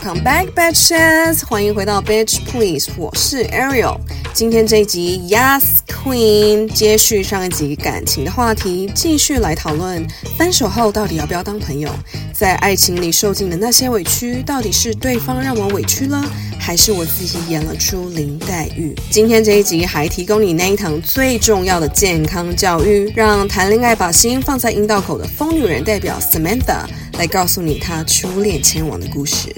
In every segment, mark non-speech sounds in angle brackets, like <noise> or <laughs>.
Come back, Bitches！欢迎回到 Bitch Please，我是 Ariel。今天这一集 Yes Queen 接续上一集感情的话题，继续来讨论分手后到底要不要当朋友。在爱情里受尽的那些委屈，到底是对方让我委屈了，还是我自己演了出林黛玉？今天这一集还提供你那一堂最重要的健康教育，让谈恋爱把心放在阴道口的疯女人代表 Samantha 来告诉你她初恋前往的故事。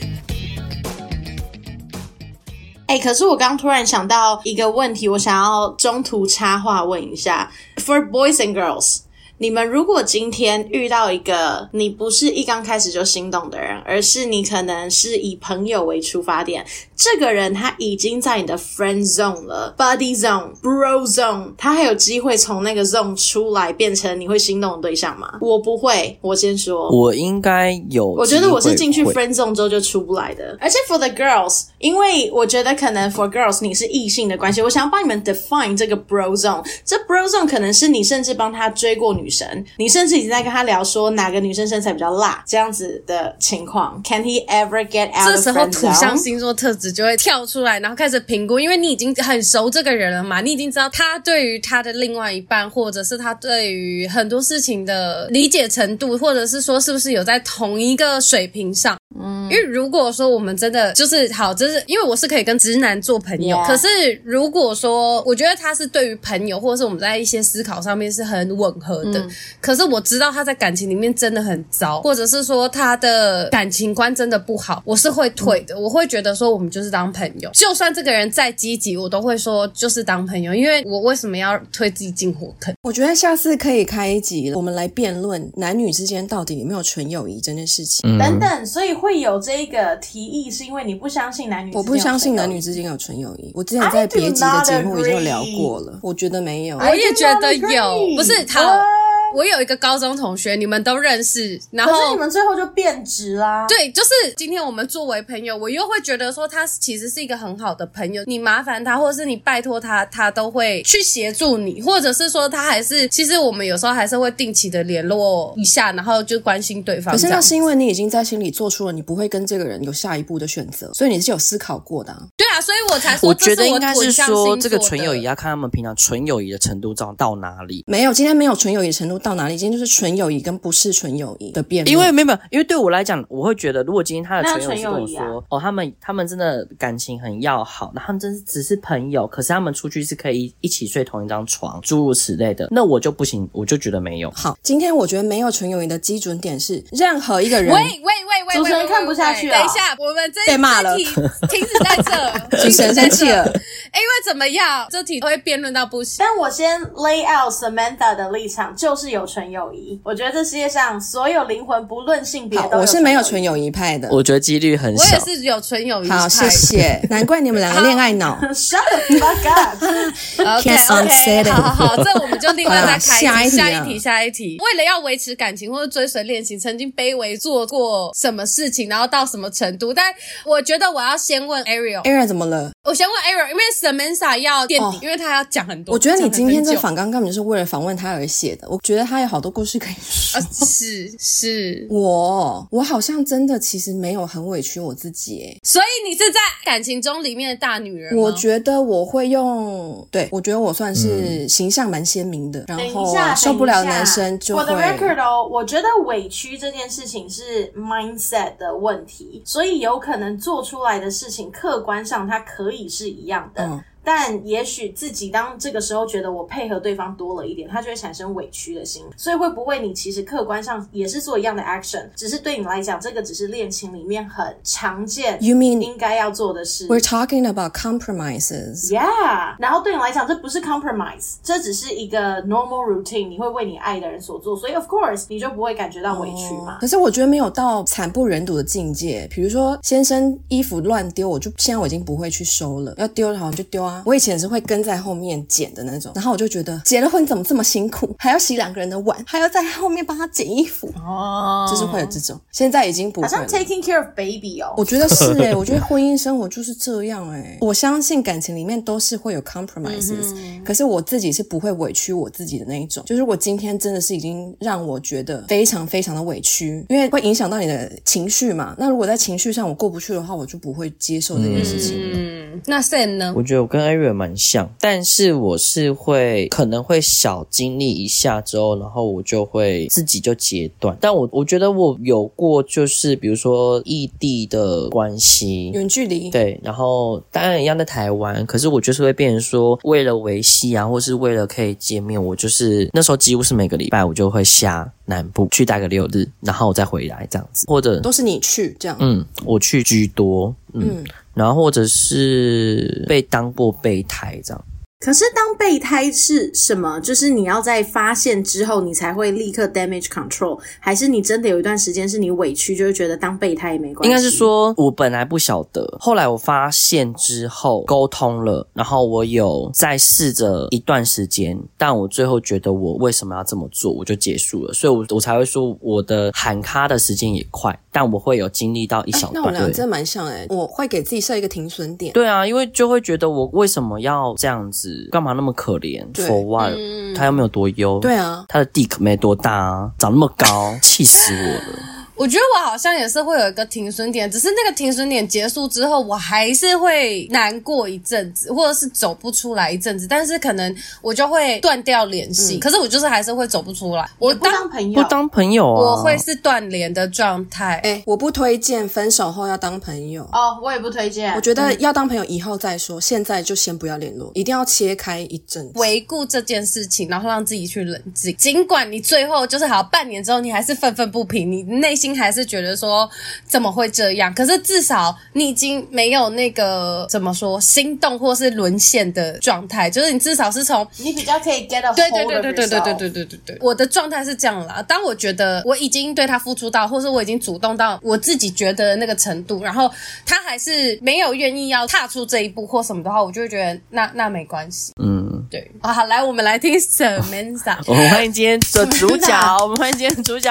哎，可是我刚突然想到一个问题，我想要中途插话问一下：For boys and girls，你们如果今天遇到一个你不是一刚开始就心动的人，而是你可能是以朋友为出发点。这个人他已经在你的 friend zone 了，buddy zone、bro zone，他还有机会从那个 zone 出来，变成你会心动的对象吗？我不会，我先说，我应该有。我觉得我是进去 friend zone 之后就出不来的。而且 for the girls，因为我觉得可能 for girls 你是异性的关系，我想要帮你们 define 这个 bro zone。这 bro zone 可能是你甚至帮他追过女生，你甚至已经在跟他聊说哪个女生身材比较辣这样子的情况。Can he ever get out？这时候土象星座特质。就会跳出来，然后开始评估，因为你已经很熟这个人了嘛，你已经知道他对于他的另外一半，或者是他对于很多事情的理解程度，或者是说是不是有在同一个水平上。嗯，因为如果说我们真的就是好，就是因为我是可以跟直男做朋友.可是如果说我觉得他是对于朋友，或者是我们在一些思考上面是很吻合的，嗯、可是我知道他在感情里面真的很糟，或者是说他的感情观真的不好，我是会退的，嗯、我会觉得说我们就是当朋友，就算这个人再积极，我都会说就是当朋友，因为我为什么要推自己进火坑？我觉得下次可以开一集，我们来辩论男女之间到底有没有纯友谊这件事情，嗯、等等，所以。会有这个提议，是因为你不相信男女之间有纯友谊？我不相信男女之间有纯友谊。我之前在别集的节目已经有聊过了，我觉得没有。我也觉得有，不是好。我有一个高中同学，你们都认识，然后可是你们最后就变质啦。对，就是今天我们作为朋友，我又会觉得说他其实是一个很好的朋友。你麻烦他，或者是你拜托他，他都会去协助你，或者是说他还是其实我们有时候还是会定期的联络一下，然后就关心对方。可是那是因为你已经在心里做出了你不会跟这个人有下一步的选择，所以你是有思考过的啊。对啊，所以我才说我觉得应该是说这个纯友谊要看他们平常纯友谊的程度到到哪里。没有，今天没有纯友谊程度到哪里，今天就是。纯友谊跟不是纯友谊的辩论，因为没有，因为对我来讲，我会觉得，如果今天他的纯友谊跟我说，啊、哦，他们他们真的感情很要好，那他们真是只是朋友，可是他们出去是可以一起睡同一张床，诸如此类的，那我就不行，我就觉得没有。好，今天我觉得没有纯友谊的基准点是任何一个人，喂喂喂喂，主持人看不下去了，等一下，我们这被骂了，停止在这，<laughs> 主持人生气了，因为怎么样，这题会辩论到不行。但我先 lay out Samantha 的立场，就是有纯友谊。我觉得这世界上所有灵魂不论性别，我是没有纯友谊派的。我觉得几率很小。我也是有纯友谊派。好，谢谢。难怪你们两个恋爱脑。<laughs> Shut the fuck up. <laughs> OK OK。好好好，这我们就另外再开下一题。下一题，下一题。为了要维持感情或者追随恋情，曾经卑微做过什么事情，然后到什么程度？但我觉得我要先问 Ariel。Ariel 怎么了？我先问 Ariel，因为 Samantha 要垫底，oh, 因为他要讲很多。我觉得你今天这访纲根本就是为了访问他而写的。我觉得他有好多故事可以说。是是，我我好像真的其实没有很委屈我自己诶，所以你是在感情中里面的大女人。我觉得我会用，对，我觉得我算是形象蛮鲜明的，嗯、然后受不了男生就会。For the record 哦，我觉得委屈这件事情是 mindset 的问题，所以有可能做出来的事情客观上它可以是一样的。嗯但也许自己当这个时候觉得我配合对方多了一点，他就会产生委屈的心。所以会不会你其实客观上也是做一样的 action，只是对你来讲，这个只是恋情里面很常见，you mean 应该要做的事。We're talking about compromises. Yeah，然后对你来讲，这不是 compromise，这只是一个 normal routine，你会为你爱的人所做，所以 of course 你就不会感觉到委屈嘛。Oh, 可是我觉得没有到惨不忍睹的境界，比如说先生衣服乱丢，我就现在我已经不会去收了，要丢好像就丢啊。啊，我以前是会跟在后面捡的那种，然后我就觉得结了婚怎么这么辛苦，还要洗两个人的碗，还要在后面帮他捡衣服，哦，就是会有这种。现在已经不好像 taking care of baby 哦。我觉得是哎、欸，我觉得 <laughs> 婚姻生活就是这样哎、欸。我相信感情里面都是会有 compromises，、嗯、可是我自己是不会委屈我自己的那一种。就是我今天真的是已经让我觉得非常非常的委屈，因为会影响到你的情绪嘛。那如果在情绪上我过不去的话，我就不会接受这件事情。嗯，那 Sam 呢？我觉得我跟 Ariel 蛮像，但是我是会可能会小经历一下之后，然后我就会自己就截断。但我我觉得我有过，就是比如说异地的关系，远距离，对，然后当然一样在台湾，可是我就是会变成说，为了维系啊，或是为了可以见面，我就是那时候几乎是每个礼拜我就会下南部去待个六日，然后我再回来这样子，或者都是你去这样，嗯，我去居多，嗯，嗯然后或者是被当过备胎这样。可是当备胎是什么？就是你要在发现之后，你才会立刻 damage control，还是你真的有一段时间是你委屈，就会觉得当备胎也没关系？应该是说我本来不晓得，后来我发现之后沟通了，然后我有再试着一段时间，但我最后觉得我为什么要这么做，我就结束了。所以我，我我才会说我的喊卡的时间也快，但我会有经历到一小段。欸、那我俩真的蛮像诶、欸，我会给自己设一个停损点。对啊，因为就会觉得我为什么要这样子。干嘛那么可怜？For what？、嗯、他又没有多优。对啊，他的 dick 没多大啊，长那么高，气死我了。我觉得我好像也是会有一个停损点，只是那个停损点结束之后，我还是会难过一阵子，或者是走不出来一阵子，但是可能我就会断掉联系。嗯、可是我就是还是会走不出来。我不当朋友，不当朋友啊，我会是断联的状态。哎，我不推荐分手后要当朋友哦，我也不推荐。我觉得要当朋友以后再说，嗯、现在就先不要联络，一定要切开一阵子，回顾这件事情，然后让自己去冷静。尽管你最后就是好半年之后，你还是愤愤不平，你内心还是觉得说。怎么会这样？可是至少你已经没有那个怎么说心动或是沦陷的状态，就是你至少是从你比较可以 get yourself。对对对对对对对对对对，我的状态是这样啦。当我觉得我已经对他付出到，或是我已经主动到我自己觉得那个程度，然后他还是没有愿意要踏出这一步或什么的话，我就会觉得那 <laughs> 那没关系。嗯，对。好，来我们来听 Samantha。<laughs> 我们欢迎今天的主角，我们欢迎今天的主角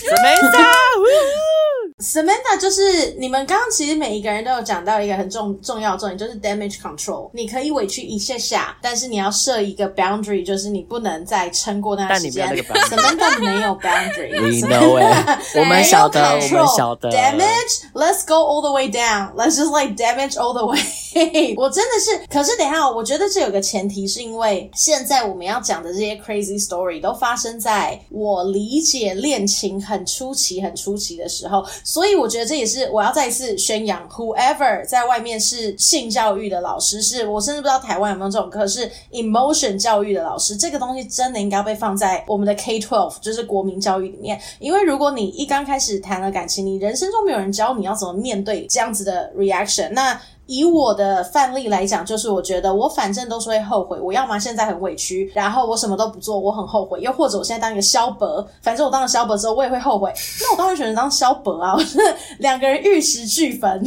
Samantha。Samantha 就是你们刚刚其实每一个人都有讲到一个很重重要的重点，就是 damage control。你可以委屈一下下，但是你要设一个 boundary，就是你不能再撑过那段时间。Samantha 没有 boundary。We know it。我们晓得，我们晓得。Damage，let's go all the way down。Let's just like damage all the way。我真的是，可是等一下，我觉得这有个前提，是因为现在我们要讲的这些 crazy story 都发生在我理解恋情很初期、很初期的时候。所以我觉得这也是我要再一次宣扬，whoever 在外面是性教育的老师，是我甚至不知道台湾有没有这种课，是 emotion 教育的老师，这个东西真的应该被放在我们的 K-12，就是国民教育里面。因为如果你一刚开始谈了感情，你人生中没有人教你要怎么面对这样子的 reaction，那。以我的范例来讲，就是我觉得我反正都是会后悔。我要么现在很委屈，然后我什么都不做，我很后悔；又或者我现在当一个萧伯，反正我当了萧伯之后，我也会后悔。<laughs> 那我当然选择当萧伯啊！我是 <laughs> 两个人玉石俱焚。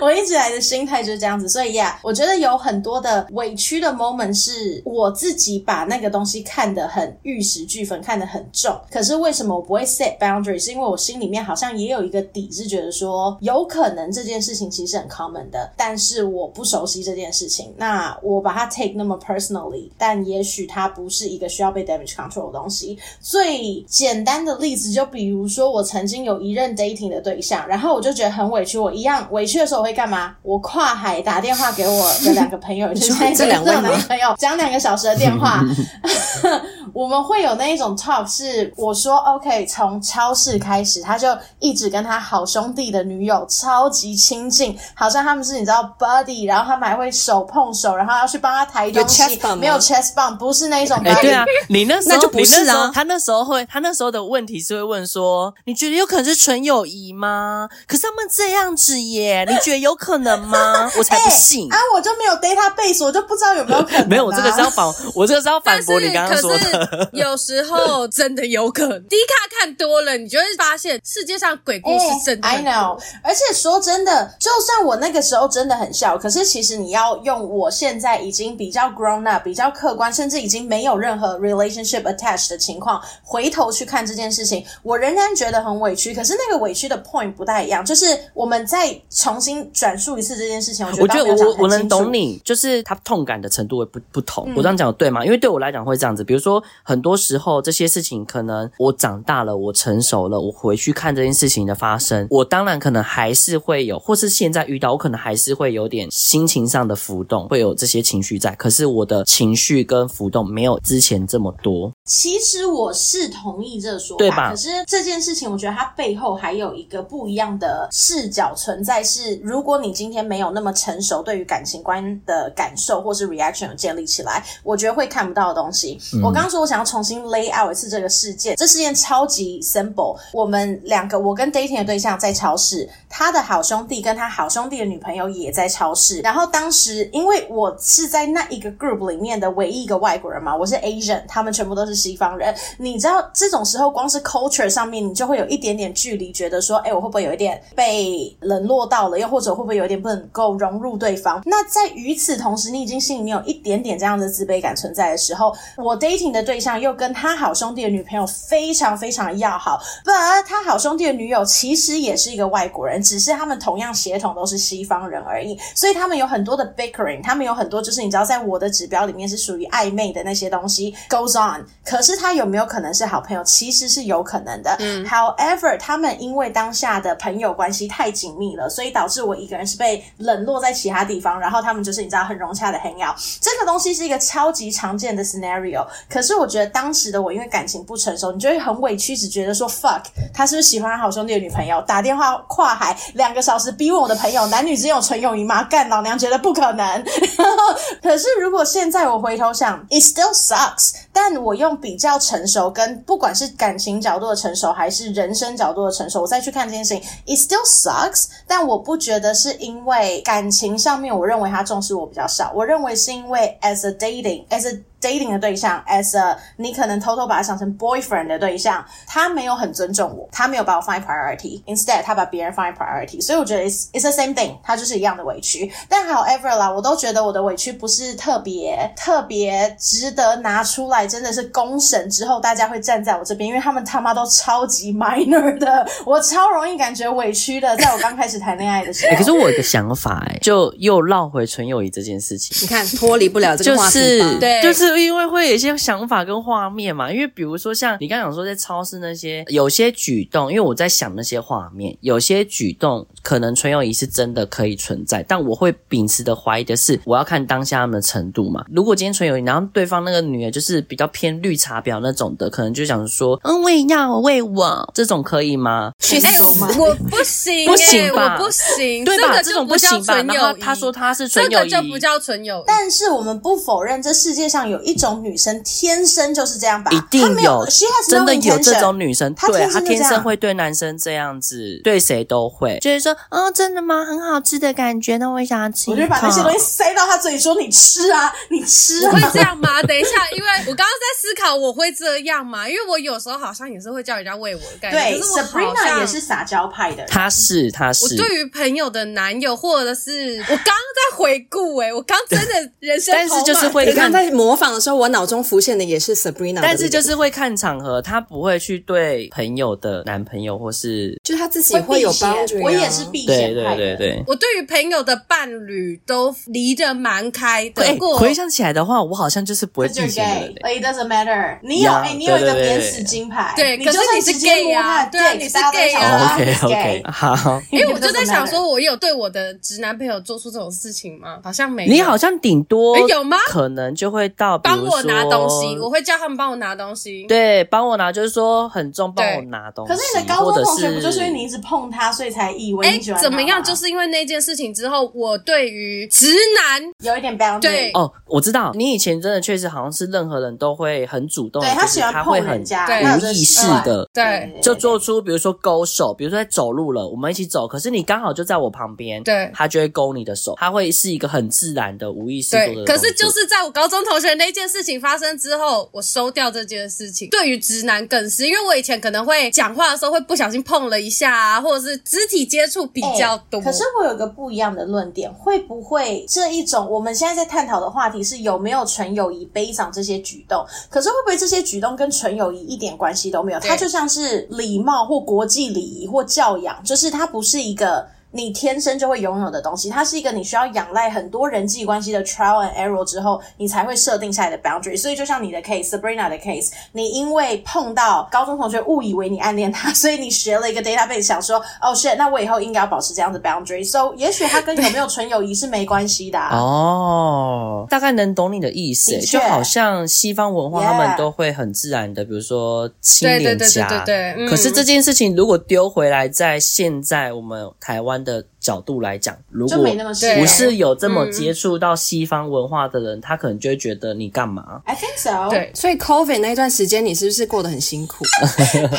我一直来的心态就是这样子，所以呀，yeah, 我觉得有很多的委屈的 moment 是我自己把那个东西看得很玉石俱焚，看得很重。可是为什么我不会 set boundary？是因为我心里面好像也有一个底，是觉得说有可能这件事情其实很 common 的。但是我不熟悉这件事情，那我把它 take 那么 personally，但也许它不是一个需要被 damage control 的东西。最简单的例子，就比如说我曾经有一任 dating 的对象，然后我就觉得很委屈，我一样委屈的时候我会干嘛？我跨海打电话给我的两个朋友，就是 <laughs> 这两位男朋友，讲两个小时的电话。<laughs> 我们会有那一种 talk，是我说 OK，从超市开始，他就一直跟他好兄弟的女友超级亲近，好像他们是你知道 buddy，然后他们还会手碰手，然后要去帮他抬东西，没有 chest bump，不是那一种 buddy。欸、对啊，你那时候那就不是啊。他那时候会，他那时候的问题是会问说，你觉得有可能是纯友谊吗？可是他们这样子耶，你觉得有可能吗？<laughs> 我才不信。欸、啊！我就没有 database，我就不知道有没有可能、啊。没有，我这个是要反，我这个是要反驳你刚刚说的。有时候真的有可能。迪卡看多了，你就会发现世界上鬼故事真的、欸。I know。而且说真的，就算我那个时候真的很笑，可是其实你要用我现在已经比较 grown up、比较客观，甚至已经没有任何 relationship attached 的情况，回头去看这件事情，我仍然觉得很委屈。可是那个委屈的 point 不太一样，就是我们再重新转述一次这件事情，我觉得我我我能懂你，就是他痛感的程度会不不同。嗯、我这样讲对吗？因为对我来讲会这样子，比如说很多时候这些事情，可能我长大了，我成熟了，我回去看这件事情的发生，我当然可能还是会有，或是现在遇到，我可能还是会有点心情上的浮动，会有这些情绪在。可是我的情绪跟浮动没有之前这么多。其实我是同意这个说法，对吧？可是这件事情，我觉得它背后还有一个不一样的视角存在。是如果你今天没有那么成熟，对于感情观的感受或是 reaction 有建立起来，我觉得会看不到的东西。嗯、我刚刚说我想要重新 lay out 一次这个事件，这事件超级 simple。我们两个，我跟 dating 的对象在超市，他的好兄弟跟他好兄弟的女朋友有也在超市。然后当时因为我是在那一个 group 里面的唯一一个外国人嘛，我是 Asian，他们全部都是西方人。你知道这种时候，光是 culture 上面，你就会有一点点距离，觉得说，哎，我会不会有一点被冷落到了？又或者会不会有一点不能够融入对方？那在与此同时，你已经心里面有一点点这样的自卑感存在的时候，我 dating 的对象又跟他好兄弟的女朋友非常非常要好，but 他好兄弟的女友其实也是一个外国人，只是他们同样血统都是西方而已，所以他们有很多的 bickering，他们有很多就是你知道，在我的指标里面是属于暧昧的那些东西 goes on，可是他有没有可能是好朋友？其实是有可能的。嗯，however，他们因为当下的朋友关系太紧密了，所以导致我一个人是被冷落在其他地方，然后他们就是你知道很融洽的 hang out。这个东西是一个超级常见的 scenario。可是我觉得当时的我因为感情不成熟，你就会很委屈，只觉得说 fuck，他是不是喜欢他好兄弟的女朋友？打电话跨海两个小时逼问我的朋友，男女之间有纯友谊吗？干，老娘觉得不可能。<laughs> 可是如果现在我回头想，it still sucks。但我用比较成熟跟不管是感情角度的成熟，还是人生角度的成熟，我再去看这件事情，it still sucks。但我不觉得是因为感情上面，我认为他重视我比较少。我认为是因为 as a dating，as a dating 的对象，as a 你可能偷偷把他想成 boyfriend 的对象，他没有很尊重我，他没有把我放在 priority，instead 他把别人放在 priority，所以我觉得 it's it's the same thing，他就是一样的委屈。但 however 啦，我都觉得我的委屈不是特别特别值得拿出来，真的是公审之后大家会站在我这边，因为他们他妈都超级 minor 的，<laughs> 我超容易感觉委屈的，在我刚开始谈恋爱的时候。欸，<laughs> 可是我有个想法，欸，哎，就又绕回纯友谊这件事情，你看脱离不了这个话题，就是对，就是。是因为会有一些想法跟画面嘛？因为比如说像你刚刚讲说在超市那些有些举动，因为我在想那些画面，有些举动可能纯友谊是真的可以存在，但我会秉持的怀疑的是，我要看当下他们的程度嘛。如果今天纯友谊，然后对方那个女的就是比较偏绿茶婊那种的，可能就想说，嗯，我也要为我这种可以吗？去死吗？<laughs> 我不行，不行吧？我不行，对吧？这种不行吧？然后他说他是纯友谊，这个就不叫纯友谊。但是我们不否认，这世界上有。有一种女生天生就是这样吧？一定有，有真的有这种女生，她对她天生会对男生这样子，对谁都会，就是说，哦，真的吗？很好吃的感觉，那我也想要吃。我就把那些东西塞到他嘴里，说：“你吃啊，<laughs> 你吃啊。”会这样吗？<laughs> 等一下，因为我刚刚在思考，我会这样吗？因为我有时候好像也是会叫人家喂我的感觉。对，Sabrina 也是撒娇派的，他是，他是。我对于朋友的男友，或者是我刚刚在回顾，哎，我刚真的人生，但是就是会，你刚在模仿的时候，我脑中。浮现的也是 Sabrina，但是就是会看场合，他不会去对朋友的男朋友或是，就他自己会有帮助。我也是避嫌派的。对对对对，我对于朋友的伴侣都离得蛮开的。不过回想起来的话，我好像就是不会避嫌的。It doesn't matter。你有哎，你有一个免死金牌，对，可是你是 gay 啊，对，你是 gay 啊。OK OK，好。因为我就在想说，我有对我的直男朋友做出这种事情吗？好像没有。你好像顶多有吗？可能就会到帮我拿东西，我会叫他们帮我拿东西。对，帮我拿就是说很重，帮我拿东西。可是你的高中同学不就是因为你一直碰他，所以才以为你喜欢他？怎么样？就是因为那件事情之后，我对于直男有一点 boundary。对哦，我知道你以前真的确实好像是任何人都会很主动，对他喜欢碰人家无意识的，对，就做出比如说勾手，比如说在走路了，我们一起走，可是你刚好就在我旁边，对，他就会勾你的手，他会是一个很自然的无意识做的。可是就是在我高中同学那件事情发生之后，我收掉这件事情。对于直男更是，因为我以前可能会讲话的时候会不小心碰了一下啊，或者是肢体接触比较多。可是我有个不一样的论点，会不会这一种我们现在在探讨的话题是有没有纯友谊悲伤这些举动？可是会不会这些举动跟纯友谊一点关系都没有？它就像是礼貌或国际礼仪或教养，就是它不是一个。你天生就会拥有的东西，它是一个你需要仰赖很多人际关系的 trial and error 之后，你才会设定下来的 boundary。所以就像你的 case，Sabrina 的 case，你因为碰到高中同学误以为你暗恋他，所以你学了一个 database，想说，哦，shit，那我以后应该要保持这样的 boundary。So，也许他跟有没有纯友谊是没关系的、啊。<laughs> 哦，大概能懂你的意思，就好像西方文化他们都会很自然的，比如说亲脸颊。对对对对对对。嗯、可是这件事情如果丢回来，在现在我们台湾。的角度来讲，如果不是有这么接触到西方文化的人，他可能就会觉得你干嘛？I think so。对，所以 COVID 那段时间，你是不是过得很辛苦？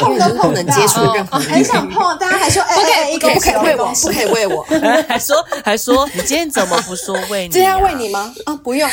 因为不能接触任何人，很想碰，大家还说，不可以，一个不可以喂我，不可以喂我，<laughs> 还说还说，你今天怎么不说喂你？今天要喂你吗？啊，不用，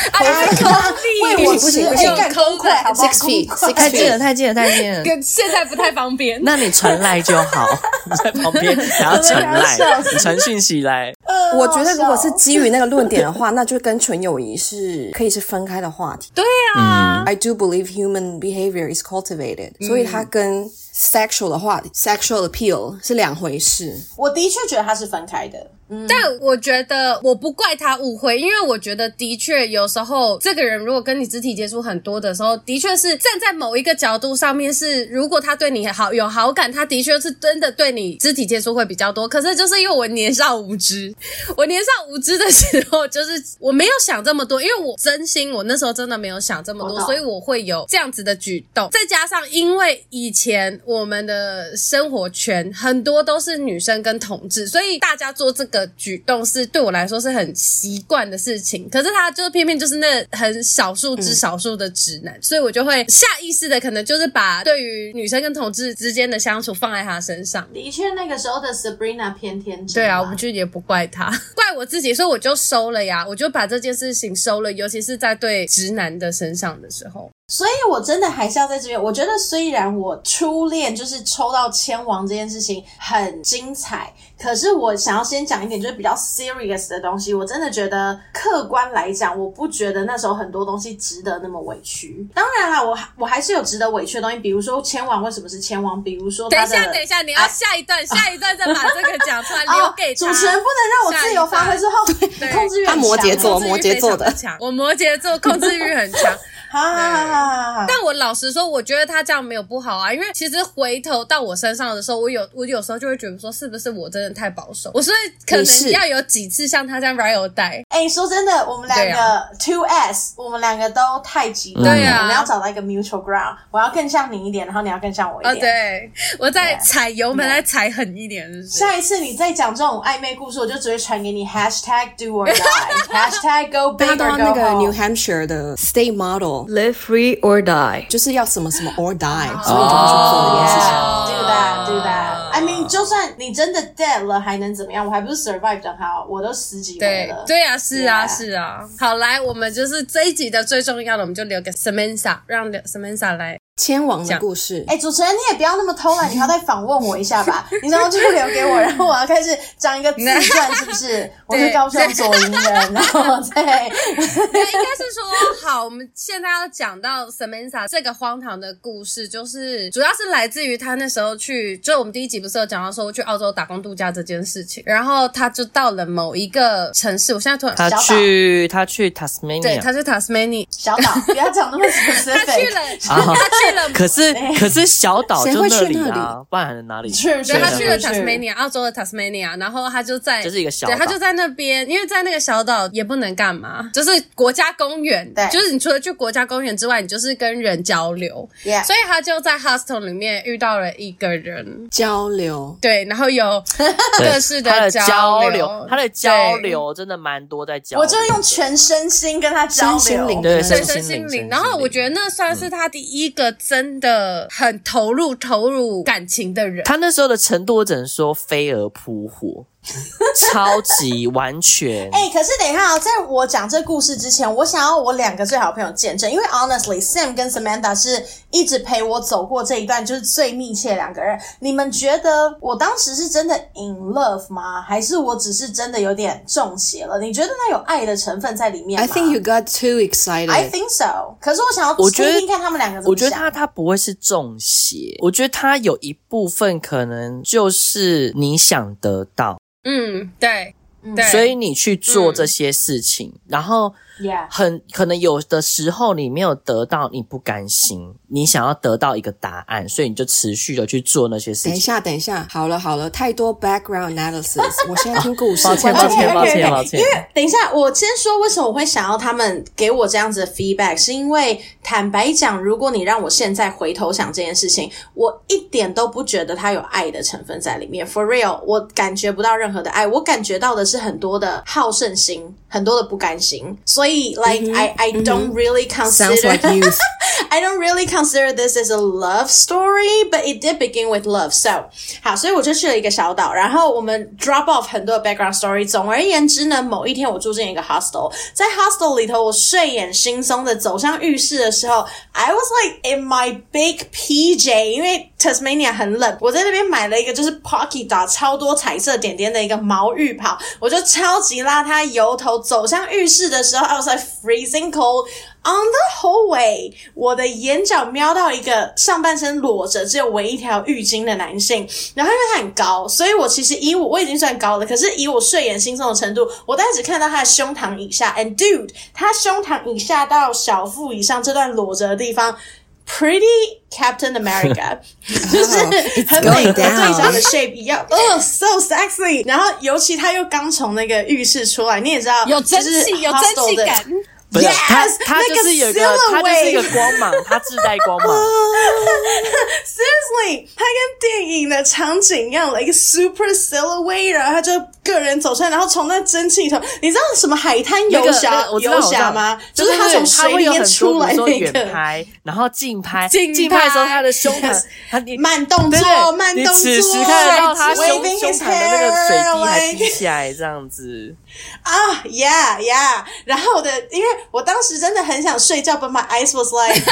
喂我不行，不行，太快，six feet，太近了，太近了，太近了，跟现在不太方便。那你传赖就好，你 <laughs> 在旁边然后传赖，传讯。起来，我觉得如果是基于那个论点的话，那就跟纯友谊是可以是分开的话题。对啊、嗯、，I do believe human behavior is cultivated，、嗯、所以它跟 sexual 的话，sexual appeal 是两回事。我的确觉得它是分开的。嗯、但我觉得我不怪他误会，因为我觉得的确有时候这个人如果跟你肢体接触很多的时候，的确是站在某一个角度上面是，如果他对你好有好感，他的确是真的对你肢体接触会比较多。可是就是因为我年少无知，<laughs> 我年少无知的时候，就是我没有想这么多，因为我真心我那时候真的没有想这么多，所以我会有这样子的举动。再加上因为以前我们的生活圈很多都是女生跟同志，所以大家做这个。的举动是对我来说是很习惯的事情，可是他就偏偏就是那很少数之少数的直男，嗯、所以我就会下意识的可能就是把对于女生跟同志之间的相处放在他身上。的确，那个时候的 Sabrina 偏天真。对啊，我们就也不怪他，怪我自己，所以我就收了呀，我就把这件事情收了，尤其是在对直男的身上的时候。所以，我真的还是要在这边。我觉得，虽然我初恋就是抽到千王这件事情很精彩，可是我想要先讲一点，就是比较 serious 的东西。我真的觉得，客观来讲，我不觉得那时候很多东西值得那么委屈。当然啦，我我还是有值得委屈的东西，比如说千王为什么是千王？比如说，等一下，等一下，你要下一段，下一段再把这个讲出来，<laughs> 留给主持人，不能让我自由发挥。之后，对，控制欲很强。他摩羯座，摩羯座的，<laughs> 我摩羯座控制欲很强。好，好，好，好，但我老实说，我觉得他这样没有不好啊，因为其实回头到我身上的时候，我有我有时候就会觉得说，是不是我真的太保守？我所以可能要有几次像他这样 or die。哎，说真的，我们两个 two S，我们两个都太极端了。对啊，我们要找到一个 mutual ground。我要更像你一点，然后你要更像我一点。哦对，我再踩油门，再踩狠一点。下一次你再讲这种暧昧故事，我就只会传给你 hashtag do or die，hashtag go big or go home。那个 New Hampshire 的 state model。Live free or die，就是要什么什么 or die，所以就会去做这件事情。Do that, do that. I mean，就算你真的 dead 了，还能怎么样？我还不是 survive 的好，我都十几岁了。对啊，是啊，是啊。好，来，我们就是这一集的最重要的，我们就留给 Samantha，让 Samantha 来。签王的故事，哎，主持人你也不要那么偷懒，<laughs> 你要再访问我一下吧。你然后就留给我，然后我要开始讲一个自传，是不是？<laughs> 我是高雄左营人，<laughs> 然后对，应该是说好，我们现在要讲到 Samantha 这个荒唐的故事，就是主要是来自于他那时候去，就我们第一集不是有讲到说去澳洲打工度假这件事情，然后他就到了某一个城市，我现在突然他去他去 Tasmania，对，他去 Tasmania 小岛，不要讲那么 specific，他去了，他去。可是可是小岛就那里啊，不然哪里？是对，他去了 Tasmania，澳洲的 Tasmania，然后他就在，就是一个小岛对，他就在那边，因为在那个小岛也不能干嘛，就是国家公园，对就是你除了去国家公园之外，你就是跟人交流所以他就在 hostel 里面遇到了一个人，交流。对，然后有各式他的交交流，他的交流真的蛮多在交流。我就用全身心跟他交流，身心灵对对，身心灵身心灵。然后我觉得那算是他第一个真的很投入、投入感情的人。他那时候的程度，我只能说飞蛾扑火。超级完全哎、欸，可是等一下哦，在我讲这故事之前，我想要我两个最好朋友见证，因为 honestly Sam 跟 Samantha 是一直陪我走过这一段，就是最密切的两个人。你们觉得我当时是真的 in love 吗？还是我只是真的有点中邪了？你觉得那有爱的成分在里面吗？I think you got too excited. I think so. 可是我想要我觉得听听看他们两个怎么想。我觉得他他不会是中邪，我觉得他有一部分可能就是你想得到。嗯，对，对，所以你去做这些事情，嗯、然后。Yeah. 很可能有的时候你没有得到，你不甘心，你想要得到一个答案，所以你就持续的去做那些事情。等一下，等一下，好了好了，太多 background analysis，<laughs> 我现在听故事。抱歉抱歉抱歉抱歉。因为等一下，我先说为什么我会想要他们给我这样子的 feedback，是因为坦白讲，如果你让我现在回头想这件事情，我一点都不觉得他有爱的成分在里面。For real，我感觉不到任何的爱，我感觉到的是很多的好胜心，很多的不甘心，所以。Like、mm hmm, I, I don't really consider. Sounds like <laughs> youth. I don't really consider this as a love story, but it did begin with love. So 好，所以我就去了一个小岛，然后我们 drop off 很多 background story。总而言之呢，某一天我住进一个 hostel，在 hostel 里头，我睡眼惺忪的走向浴室的时候，I was like in my big PJ，因为 Tasmania 很冷，我在那边买了一个就是 Pocky Dot 超多彩色点点的一个毛浴袍，我就超级邋遢，油头走向浴室的时候，I was like freezing cold on the whole way。我的眼角瞄到一个上半身裸着，只有围一条浴巾的男性，然后因为他很高，所以我其实以我我已经算高了，可是以我睡眼惺忪的程度，我大概只看到他的胸膛以下。And dude，他胸膛以下到小腹以上这段裸着的地方。Pretty Captain America，就是很美国队长的 shape. 一样，哦，so sexy。然后尤其他又刚从那个浴室出来，你也知道，有真气，有真气感。<laughs> 不是 Yes, 他，他就是有一个，他就是一个光芒，<laughs> 他自带光芒。<laughs> Seriously，他跟电影的场景一样了，一个 super silhouette，然后他就个人走出来，然后从那蒸汽里头，你知道什么海滩游侠、那个、游侠吗？就是他从水里面出来那个。然后近拍，<laughs> 近拍的时候他的胸膛，<laughs> 他你慢动作，慢动作，你此时看得到他胸胸膛的那个水滴还滴下来，这样子。啊、uh,，Yeah Yeah，然后我的，因为我当时真的很想睡觉，But my eyes was like <laughs>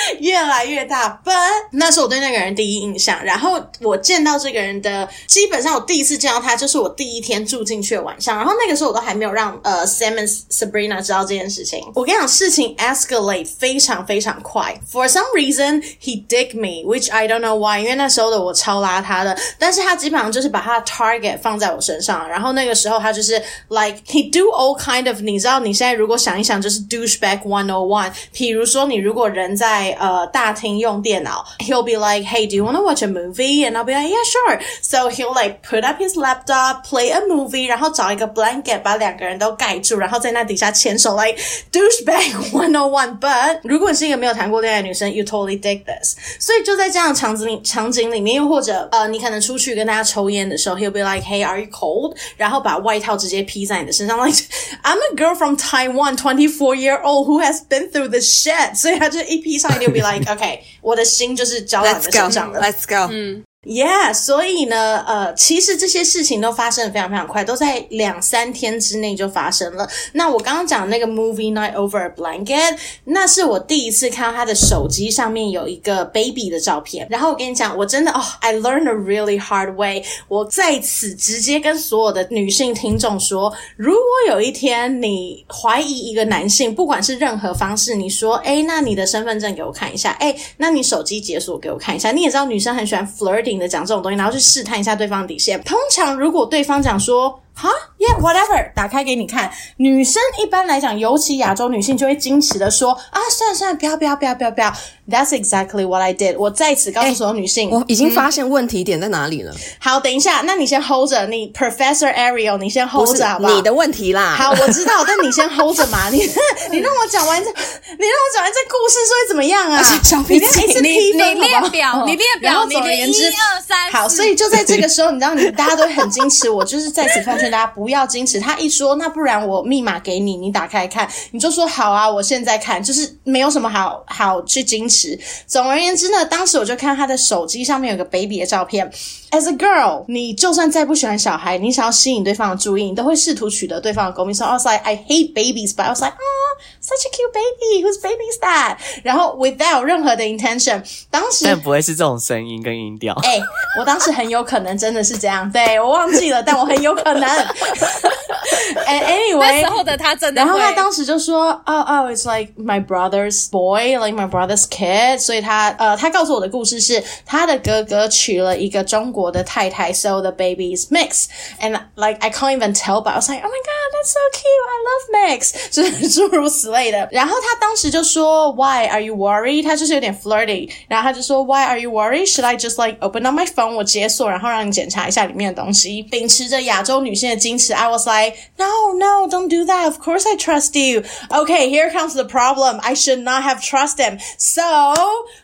<laughs> 越来越大，But 那是我对那个人第一印象。然后我见到这个人的，基本上我第一次见到他，就是我第一天住进去的晚上。然后那个时候我都还没有让呃 Sam and Sabrina 知道这件事情。我跟你讲，事情 escalate 非常非常快。For some reason he dig me, which I don't know why。因为那时候的我超邋遢的，但是他基本上就是把他的 target 放在我身上。然后那个时候他就是 like he do all kind of，你知道你现在如果想一想，就是 douchebag one o one。比如说你如果人在呃，大厅用电脑，He'll be like, "Hey, do you want to watch a movie?" And I'll be like, "Yeah, sure." So he'll like put up his laptop, play a movie，然后找一个 blanket 把两个人都盖住，然后在那底下牵手，like douchebag <laughs> one on one. But 如果你是一个没有谈过恋爱的女生，you totally dig this。所以就在这样的场景里，场景里面，又或者呃，你可能出去跟大家抽烟的时候，He'll be like, "Hey, are you cold?" 然后把外套直接披在你的身上，like <laughs> I'm a girl from Taiwan, twenty four year old who has been through the shit。所以他就一披上。 You'll be like, okay，我的心就是交到你的身上了。Let's go. Let's go. 嗯。Yeah，所以呢，呃，其实这些事情都发生的非常非常快，都在两三天之内就发生了。那我刚刚讲那个 movie night over a blanket，那是我第一次看到他的手机上面有一个 baby 的照片。然后我跟你讲，我真的哦，I learned a really hard way。我在此直接跟所有的女性听众说，如果有一天你怀疑一个男性，不管是任何方式，你说，诶，那你的身份证给我看一下，诶，那你手机解锁给我看一下。你也知道女生很喜欢 flirting。的讲这种东西，然后去试探一下对方底线。通常如果对方讲说哈，Yeah，whatever，打开给你看。女生一般来讲，尤其亚洲女性就会矜持的说啊，算了算了，不要不要不要不要不要。That's exactly what I did。我在此告诉所有女性，我已经发现问题点在哪里了。好，等一下，那你先 hold 着，你 Professor Ariel，你先 hold 着好不好？你的问题啦。好，我知道，但你先 hold 着嘛。你 <laughs> 你让我讲完这，你让我讲完这故事是会怎么样啊？小脾气，你你列表，你列表，你列一二三。好，所以就在这个时候，你知道，你大家都很矜持，我就是在此奉劝大家不要矜持。他一说，那不然我密码给你，你打开看，你就说好啊，我现在看，就是没有什么好好去矜持。总而言之呢，当时我就看他的手机上面有个 baby 的照片。As a girl，你就算再不喜欢小孩，你想要吸引对方的注意，你都会试图取得对方的共鸣。So I was like, I hate babies, but I was like, oh, such a cute baby. Whose baby is that? 然后 without 任何的 intention，当时但不会是这种声音跟音调。哎、欸，我当时很有可能真的是这样，对，我忘记了，但我很有可能。And anyway，那时候的他真的，然后他当时就说，Oh, oh, it's like my brother's boy, like my brother's kid。所以他呃，他告诉我的故事是，他的哥哥娶了一个中国的太太，so the baby is mixed。And like I can't even tell, but I was like, Oh my god, that's so cute, I love mixed，就是诸如此类的。然后他当时就说，Why <laughs> are you worried？他就是有点 flirty。然后他就说，Why are you worried? Should I just like open up my phone？我解锁，然后让你检查一下里面的东西。秉持着亚洲女 性的矜持，I was like。No, no, don't do that. Of course I trust you. Okay, here comes the problem. I should not have trusted him. So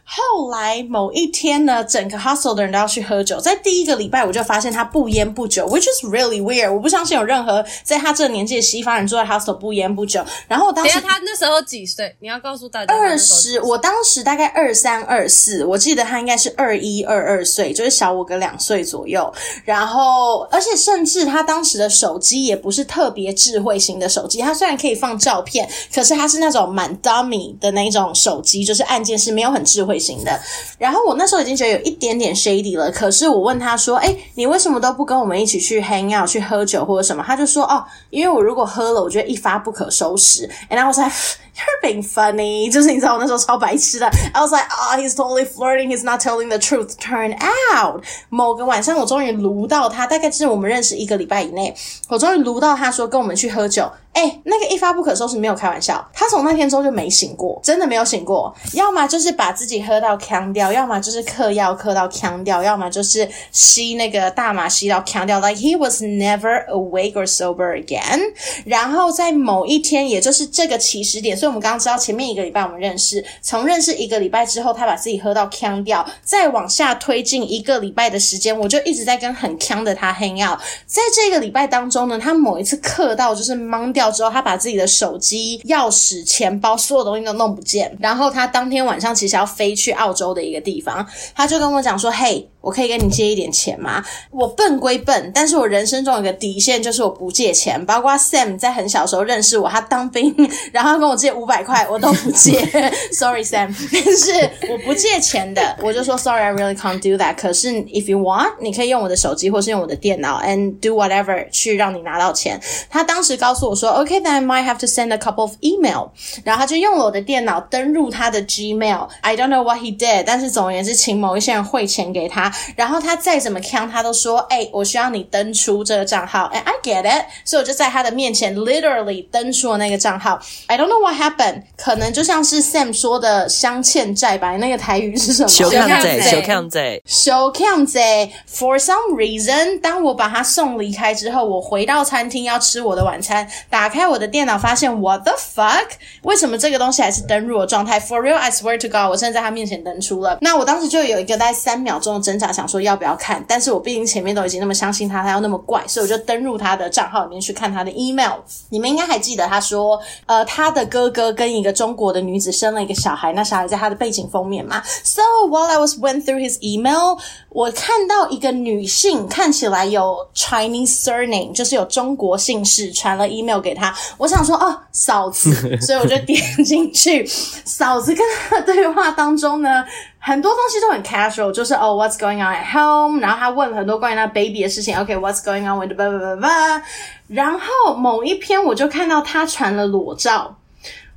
后来某一天呢，整个 hostel 的人都要去喝酒。在第一个礼拜，我就发现他不烟不酒，which is really weird。我不相信有任何在他这个年纪的西方人住在 hostel 不烟不酒。然后我当时，他那时候几岁？你要告诉大家。二十，我当时大概二三二四，我记得他应该是二一二二岁，就是小我个两岁左右。然后，而且甚至他当时的手机也不是特别智慧型的手机，他虽然可以放照片，可是他是那种蛮 dummy 的那种手机，就是按键是没有很智慧型的。然后我那时候已经觉得有一点点 shady 了，可是我问他说：“哎，你为什么都不跟我们一起去 hang out 去喝酒或者什么？”他就说：“哦，因为我如果喝了，我觉得一发不可收拾。” And I was like, <laughs> You're being funny，<laughs> 就是你知道我那时候超白痴的。I was like, oh, he's totally flirting. He's not telling the truth. Turn out，某个晚上我终于撸到他，大概是我们认识一个礼拜以内，我终于撸到他说跟我们去喝酒。哎，那个一发不可收拾，没有开玩笑。他从那天之后就没醒过，真的没有醒过。要么就是把自己喝到锵掉，要么就是嗑药嗑到锵掉，要么就是吸那个大麻吸到锵掉。Like he was never awake or sober again。然后在某一天，也就是这个起始点，所以我们刚刚知道前面一个礼拜我们认识，从认识一个礼拜之后，他把自己喝到锵掉，再往下推进一个礼拜的时间，我就一直在跟很锵的他 hang out。在这个礼拜当中呢，他某一次嗑到就是懵掉。之后，他把自己的手机、钥匙、钱包，所有东西都弄不见。然后他当天晚上其实要飞去澳洲的一个地方，他就跟我讲说：“嘿。”我可以跟你借一点钱吗？我笨归笨，但是我人生中有个底线，就是我不借钱。包括 Sam 在很小时候认识我，他当兵，然后跟我借五百块，我都不借。<laughs> Sorry Sam，<laughs> 但是我不借钱的，我就说 Sorry I really can't do that。可是 If you want，你可以用我的手机或是用我的电脑，and do whatever 去让你拿到钱。他当时告诉我说：OK，then I might have to send a couple of email。然后他就用了我的电脑登入他的 Gmail。I don't know what he did，但是总而言之，请某一些人汇钱给他。然后他再怎么呛，他都说：“哎、欸，我需要你登出这个账号。”And I get it，所以我就在他的面前 literally 登出了那个账号。I don't know what happened，可能就像是 Sam 说的“镶嵌债”吧？那个台语是什么？小欠债，小欠债，小欠债。For some reason，当我把他送离开之后，我回到餐厅要吃我的晚餐，打开我的电脑，发现 What the fuck？为什么这个东西还是登入的状态？For real，I swear to God，我真的在他面前登出了。那我当时就有一个大概三秒钟的挣扎。想说要不要看，但是我毕竟前面都已经那么相信他，他要那么怪，所以我就登入他的账号里面去看他的 email。你们应该还记得他说，呃，他的哥哥跟一个中国的女子生了一个小孩，那小孩在他的背景封面嘛。So while I was went through his email，我看到一个女性看起来有 chinese surname 就是有中国姓氏传了 email 给她。我想说哦嫂子。<laughs> 所以我就点进去。嫂子跟她的对话当中呢很多东西都很 casual 就是 oh what's going on at home 然后她问了很多关于那 baby 的事情。Ok what's going on with the baby 然后某一篇我就看到她传了裸照。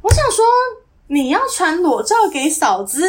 我想说你要传裸照给嫂子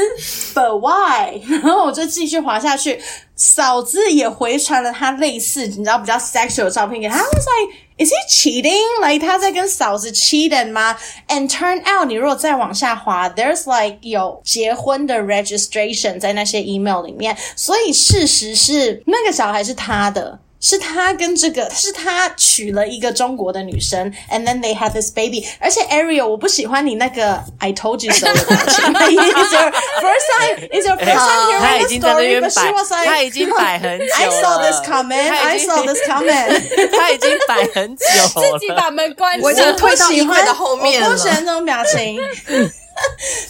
，But why？然后我就继续滑下去，嫂子也回传了他类似你知道比较 sexual 的照片给他。I was like, is he cheating? Like 他在跟嫂子 cheating 吗？And turn out，你如果再往下滑，there's like 有结婚的 registration 在那些 email 里面，所以事实是那个小孩是他的。是他跟这个，是他娶了一个中国的女生，and then they had this baby。而且 Ariel，我不喜欢你那个 I told you so 的表情。It's your first time, it's your first time hearing the story, but she was like，他已经摆很久了。I saw this comment, I saw this comment。他已经摆很久了，自己把门关上。我已经退到衣柜的后面了。我不喜欢这种表情。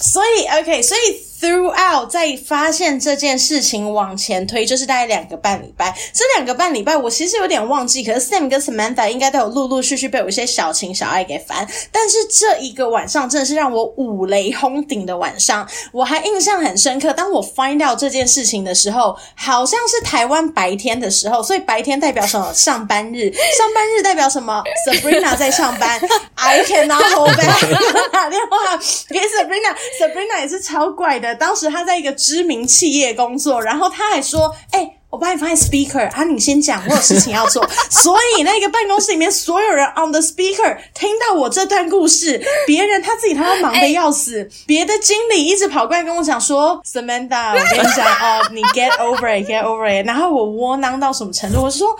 所以，OK，所以。Throughout，在发现这件事情往前推，就是大概两个半礼拜。这两个半礼拜，我其实有点忘记。可是 Sam 跟 Samantha 应该都有陆陆续续被我一些小情小爱给烦。但是这一个晚上，真的是让我五雷轰顶的晚上。我还印象很深刻。当我 find out 这件事情的时候，好像是台湾白天的时候。所以白天代表什么？上班日。上班日代表什么？Sabrina 在上班。I cannot hold back。<laughs> 打电话给 Sabrina，Sabrina 也是超怪的。当时他在一个知名企业工作，然后他还说：“哎、欸，我帮你放在 speaker 啊，你先讲，我有事情要做。<laughs> ”所以那个办公室里面所有人 on the speaker 听到我这段故事，别人他自己他都忙得要死，别、欸、的经理一直跑过来跟我讲说：“Samantha，我跟你讲哦，你 get over it，get over it。”然后我窝囊到什么程度？我是说。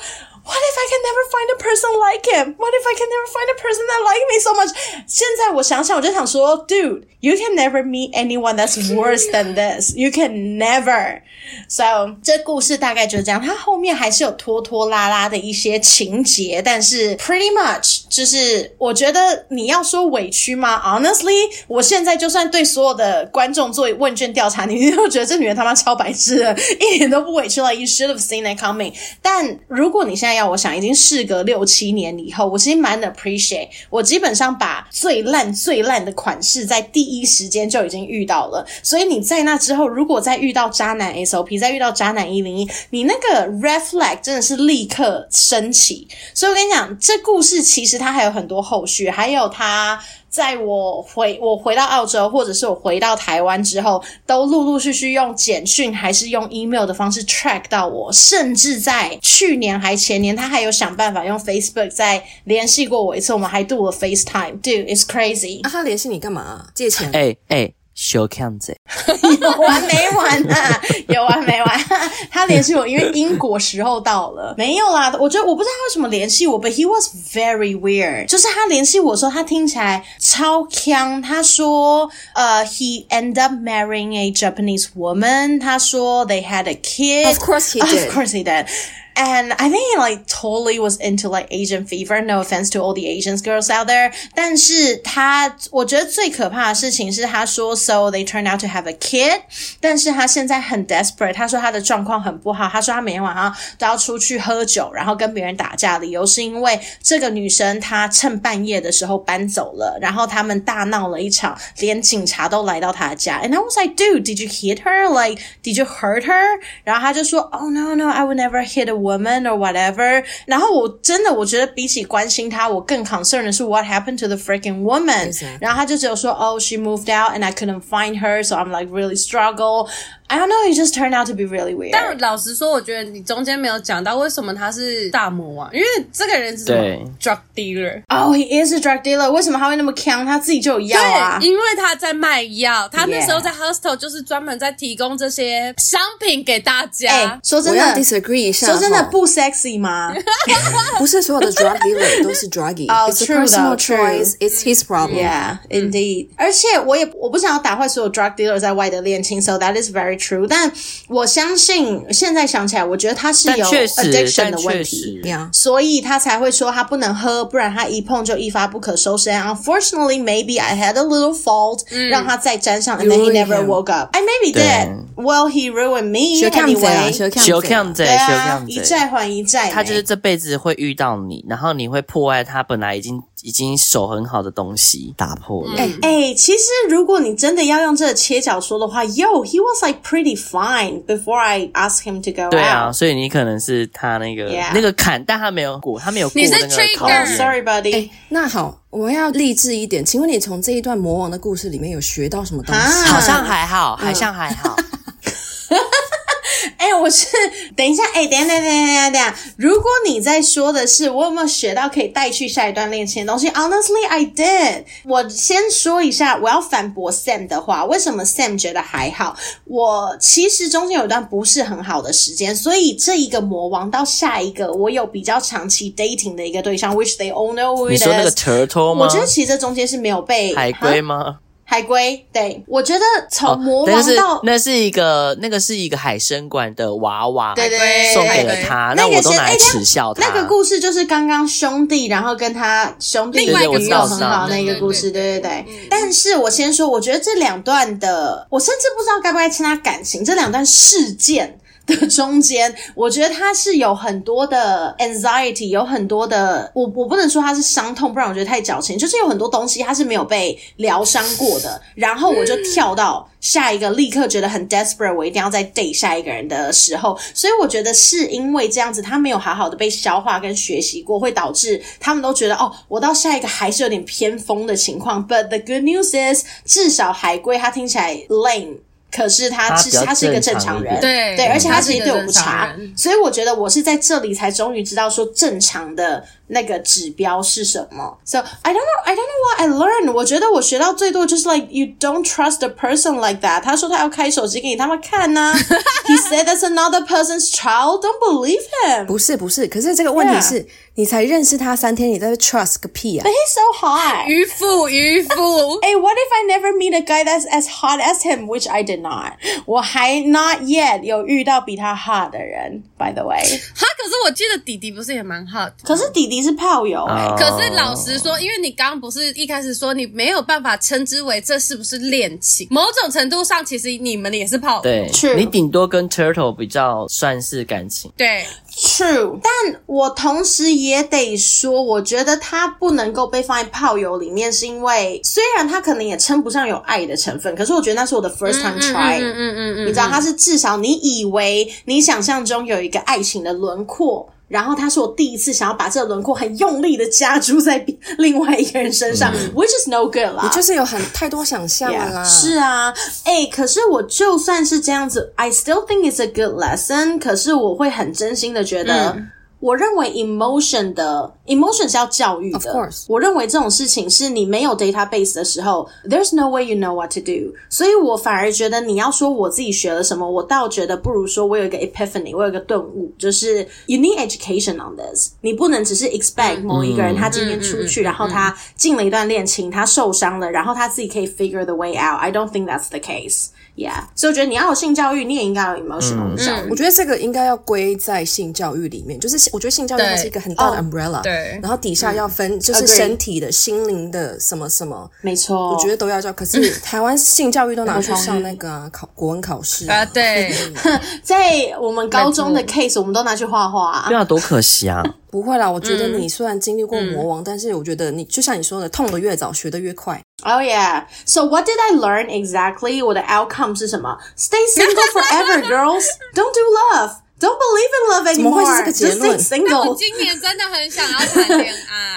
What if I can never find a person like him? What if I can never find a person that like me so much? 现在我想想，我就想说，Dude, you can never meet anyone that's worse than this. You can never. So 这故事大概就是这样。它后面还是有拖拖拉拉的一些情节，但是 pretty much 就是我觉得你要说委屈吗？Honestly，我现在就算对所有的观众做问卷调查，你都觉得这女人他妈超白痴的，一点都不委屈了。You should have seen it coming. 但如果你现在要 我想，已经事隔六七年以后，我其实蛮 appreciate。我基本上把最烂最烂的款式在第一时间就已经遇到了，所以你在那之后，如果再遇到渣男 SOP，再遇到渣男一零一，你那个 red flag 真的是立刻升起。所以我跟你讲，这故事其实它还有很多后续，还有它。在我回我回到澳洲，或者是我回到台湾之后，都陆陆续续用简讯还是用 email 的方式 track 到我，甚至在去年还前年，他还有想办法用 Facebook 再联系过我一次，我们还 do 了 FaceTime，dude，it's crazy。啊，他联系你干嘛？借钱？哎哎、欸。欸小看子，有完没完啊？有完没完？他联系我，因为英国时候到了，没有啦。我觉得我不知道他为什么联系我，but he was very weird。就是他联系我说，他听起来超锵。他说，呃、uh,，he ended up marrying a Japanese woman。他说，they had a kid。Of course he did. Of course he did. And I think he like totally was into like Asian fever. No offense to all the Asians girls out there. 但是他，我觉得最可怕的事情是他说，so they turned out to have a kid。但是他现在很 desperate。他说他的状况很不好。他说他每天晚上都要出去喝酒，然后跟别人打架。理由是因为这个女生她趁半夜的时候搬走了，然后他们大闹了一场，连警察都来到他的家。And I was like, dude, did you hit her? Like, did you hurt her? 然后他就说，oh no, no, I would never hit a woman. woman or whatever，然后我真的我觉得比起关心他，我更 concerned 的是 what happened to the freaking woman。然后他就只有说，oh she moved out and I couldn't find her, so I'm like really struggle。 I don't know, it just turned out to be really weird. 但老实说，我觉得你中间没有讲到为什么他是大魔王，因为这个人是什么对 drug dealer。Oh, he is a drug dealer. 为什么他会那么强？他自己就有药啊。对，因为他在卖药，他那时候在 hostel 就是专门在提供这些商品给大家。欸、说真的，我要 disagree 一下。说真的，不 sexy 吗？不是所有的 drug <laughs> dealer 都是 druggy。Oh, it's true, a personal true. choice. It's his problem. Yeah, indeed. 而且我也我不想要打坏所有 drug dealer 在外的恋情，so that is very true. 但我相信，现在想起来，我觉得他是有 addiction 的问题，所以他才会说他不能喝，不然他一碰就一发不可收拾。And unfortunately, maybe I had a little fault，、嗯、让他再沾上，and then he never woke up. I maybe did. Well, he ruined me anyway. 小看贼，小看贼，一债还一债。他就是这辈子会遇到你，然后你会破坏他本来已经已经手很好的东西打破了。哎、嗯欸，其实如果你真的要用这个切角说的话，Yo，he was like pretty fine before I asked him to go out。对啊，所以你可能是他那个 Yeah. 那个坎，但他没有过，他没有过那个考验。Sorry, buddy。哎，那好，我们要励志一点。请问你从这一段魔王的故事里面有学到什么东西？啊好像还好，好像还好。<laughs> <laughs> <laughs> 哎、欸，我是等一下，哎、欸，等一下，等一下，等等一下。如果你在说的是我有没有学到可以带去下一段恋情的东西，Honestly, I did。我先说一下，我要反驳 Sam 的话，为什么 Sam 觉得还好？我其实中间有一段不是很好的时间，所以这一个魔王到下一个，我有比较长期 dating 的一个对象，which they all know。你说那个 turtle 吗？我觉得其实这中间是没有被海龟吗？海龟，对，我觉得从魔王到、哦、那是一个那个是一个海参馆的娃娃，对对对，送给了他，那我都拿来耻笑他、欸。那个故事就是刚刚兄弟，然后跟他兄弟女友很好那个故事，对对对。嗯、但是我先说，我觉得这两段的，我甚至不知道该不该称他感情，这两段事件。的中间，我觉得他是有很多的 anxiety，有很多的，我我不能说他是伤痛，不然我觉得太矫情。就是有很多东西他是没有被疗伤过的，然后我就跳到下一个，立刻觉得很 desperate，我一定要再 date 下一个人的时候，所以我觉得是因为这样子，他没有好好的被消化跟学习过，会导致他们都觉得哦，我到下一个还是有点偏锋的情况。But the good news is，至少海龟他听起来 lame。可是他其实他是一个正常人，对对，而且他其实对我不差，所以我觉得我是在这里才终于知道说正常的那个指标是什么。So I don't know, I don't know what I learned。我觉得我学到最多就是 like you don't trust a person like that。他说他要开手机给你他们看呢、啊。He <laughs> said that's another person's child. Don't believe him。不是不是，可是这个问题是。Yeah. 你才认识他三天，你在 trust 个屁啊！But he's so hot，渔夫，渔夫。哎 <laughs> what if I never meet a guy that's as hot as him? Which I did not。我还 not yet 有遇到比他 hot 的人。By the way，哈，可是我记得弟弟不是也蛮 hot？可是弟弟是炮友哎、欸。Oh. 可是老实说，因为你刚刚不是一开始说你没有办法称之为这是不是恋情？某种程度上，其实你们也是炮友。对，True. 你顶多跟 Turtle 比较算是感情。对。True，但我同时也得说，我觉得他不能够被放在炮友里面，是因为虽然他可能也称不上有爱的成分，可是我觉得那是我的 first time try。嗯嗯嗯，嗯，嗯，嗯，你知道，他是至少你以为你想象中有一个爱情的轮廓。然后他是我第一次想要把这个轮廓很用力的加注在另外一个人身上，嗯，which is no good 啦。你就是有很太多想象了啦。Yeah, 是啊，哎，可是我就算是这样子，I still think it's a good lesson。可是我会很真心的觉得。嗯我认为 emotion 的 emotion 是要教育的。Of course. 我认为这种事情是你没有 database 的时候，there's no way you know what to do。所以我反而觉得你要说我自己学了什么，我倒觉得不如说我有一个 epiphany，我有一个顿悟，就是 you need education on this。你不能只是 expect 某一个人他今天出去，然后他进了一段恋情，他受伤了，然后他自己可以 figure the way out。I don't think that's the case。Yeah，所以我觉得你要有性教育，你也应该有 emotional 教育。我觉得这个应该要归在性教育里面，就是我觉得性教育它是一个很大的 umbrella，对，然后底下要分就是身体的、心灵的什么什么，没错，我觉得都要教。可是 <laughs> 台湾性教育都拿去上那个考国文考试。啊，对，<laughs> 在我们高中的 case，我们都拿去画画，对啊，多可惜啊！<laughs> 不会啦，我觉得你虽然经历过魔王，但是我觉得你就像你说的，痛的越早，学的越快。Oh yeah. So what did I learn exactly? 我的 outcome 是什么？Stay single forever, <laughs> girls. Don't do love. Don't believe in love anymore. 怎么会是这个结论？Just stay single. 我今<laughs> 年真的很想要谈恋爱。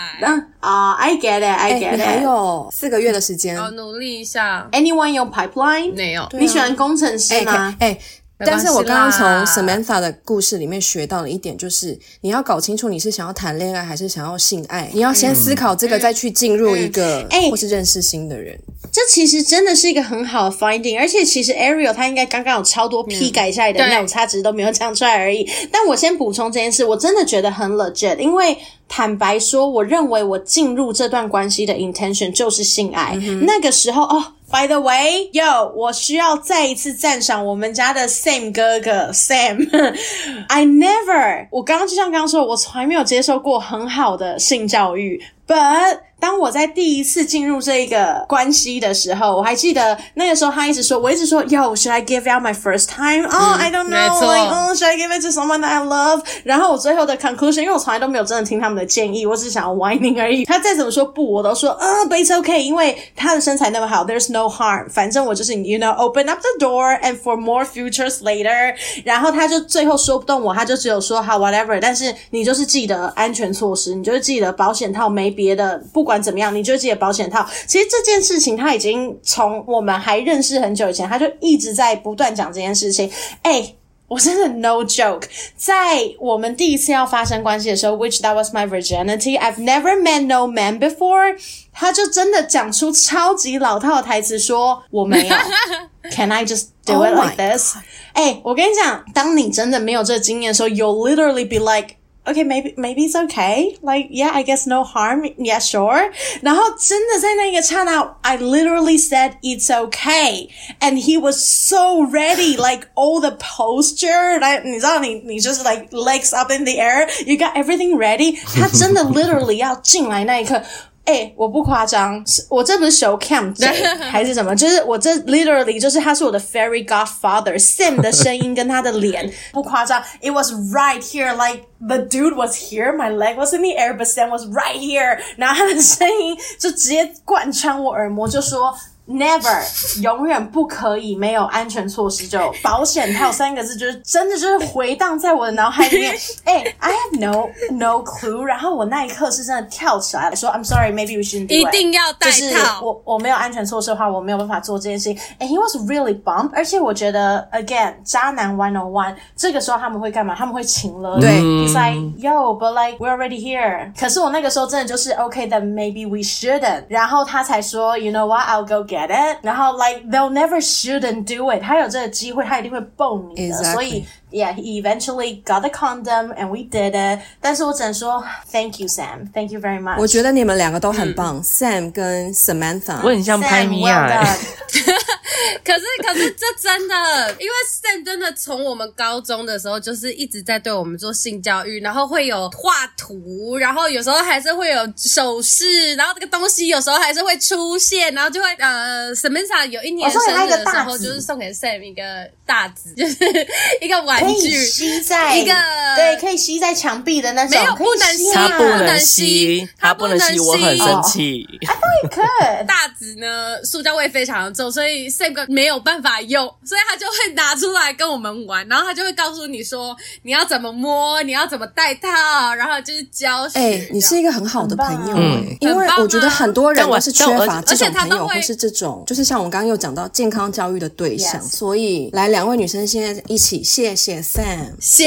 啊、uh,，I get it, I get it.、欸、你还有四个月的时间，我努力一下。Anyone 有 pipeline？没有。你喜欢工程师吗？哎、欸。欸 但是我刚刚从 Samantha 的故事里面学到了一点，就是你要搞清楚你是想要谈恋爱还是想要性爱，你要先思考这个，再去进入一个，哎，或是认识新的人。这其实真的是一个很好的 finding，而且其实 Ariel 他应该刚刚有超多批改下来的那种差值都没有讲出来而已。但我先补充这件事，我真的觉得很 legit，因为坦白说，我认为我进入这段关系的 intention 就是性爱。嗯、那个时候哦。By the way, yo，我需要再一次赞赏我们家的 Sam 哥哥 Sam。<laughs> I never，我刚刚就像刚刚说，我从来没有接受过很好的性教育，but 当我在第一次进入这一个关系的时候，我还记得那个时候他一直说，我一直说，Yo，should I give out my first time？哦、oh,，I don't know，like，哦、oh,，should I give it to someone that I love？然后我最后的 conclusion，因为我从来都没有真的听他们的建议，我只是想要 whining 而已。他再怎么说不，我都说，啊、uh,，but it's okay，因为他的身材那么好，there's no harm。反正我就是，you know，open up the door and for more futures later。然后他就最后说不动我，他就只有说好 whatever，但是你就是记得安全措施，你就是记得保险套，没别的，不管怎么样，你就记得保险套。其实这件事情他已经从我们还认识很久以前，他就一直在不断讲这件事情。哎，我真的 no joke，在我们第一次要发生关系的时候，which that was my virginity，I've never met no man before，他就真的讲出超级老套的台词，说我没有，<laughs> Can I just do it like this？哎，我跟你讲，当你真的没有这个经验的时候，you'll literally be like。Okay, maybe maybe it's okay. Like, yeah, I guess no harm. Yeah, sure. 然后真的在那个刹那，I literally said it's okay, and he was so ready, like all the posture. Like 你知道你你就是 like legs up in the air, you got everything ready. 他真的 literally 要进来那一刻。 哎、欸，我不夸张，我这不是 show cam <laughs> 还是什么？就是我这 literally 就是他是我的 fairy godfather Sam 的声音跟他的脸<laughs> 不夸张。It was right here, like the dude was here, my leg was in the air, but Sam was right here。然后他的声音就直接贯穿我耳膜，就说。 Never，永远不可以没有安全措施。就保险套三个字，就是真的就是回荡在我的脑海里面。哎、欸、，I have no no clue。然后我那一刻是真的跳起来了，说 I'm sorry, maybe we shouldn't do it。一定要戴套。就是我我没有安全措施的话，我没有办法做这件事情。And he was really bummed。而且我觉得，again，渣男 one on one，这个时候他们会干嘛？他们会情了。对，He's like yo，but like we're already here。可是我那个时候真的就是 OK，then maybe we shouldn't。然后他才说，you know what，I'll go。get it，然后 like they'll never shouldn't do it，他有这个机会，他一定会蹦你的，Exactly. 所以 yeah he eventually got the condom and we did it。但是我只能说 thank you Sam，thank you very much。我觉得你们两个都很棒，嗯，Sam 跟 Samantha，我很像拍米亚。<laughs> 可是，可是这真的，因为 Sam 真的从我们高中的时候就是一直在对我们做性教育，然后会有画图，然后有时候还是会有手势，然后这个东西有时候还是会出现，然后就会呃，Samantha 有一年生日的时候，就是送给 Sam 一个大纸，<laughs> 就是一个玩具，可以吸在一个对，可以吸在墙壁的那种，没有不能吸，他不能吸，他不能吸，我很生气。I thought you could。大子呢，塑胶味非常重，所以 Sam 没有办法用，所以他就会拿出来跟我们玩，然后他就会告诉你说你要怎么摸，你要怎么戴套，然后就是教学。哎、欸，你是一个很好的朋友、欸，嗯，因为我觉得很多人都是缺乏这种朋友，或是这种，就是像我们刚刚又讲到健康教育的对象。所以，来两位女生现在一起，谢谢 Sam，谢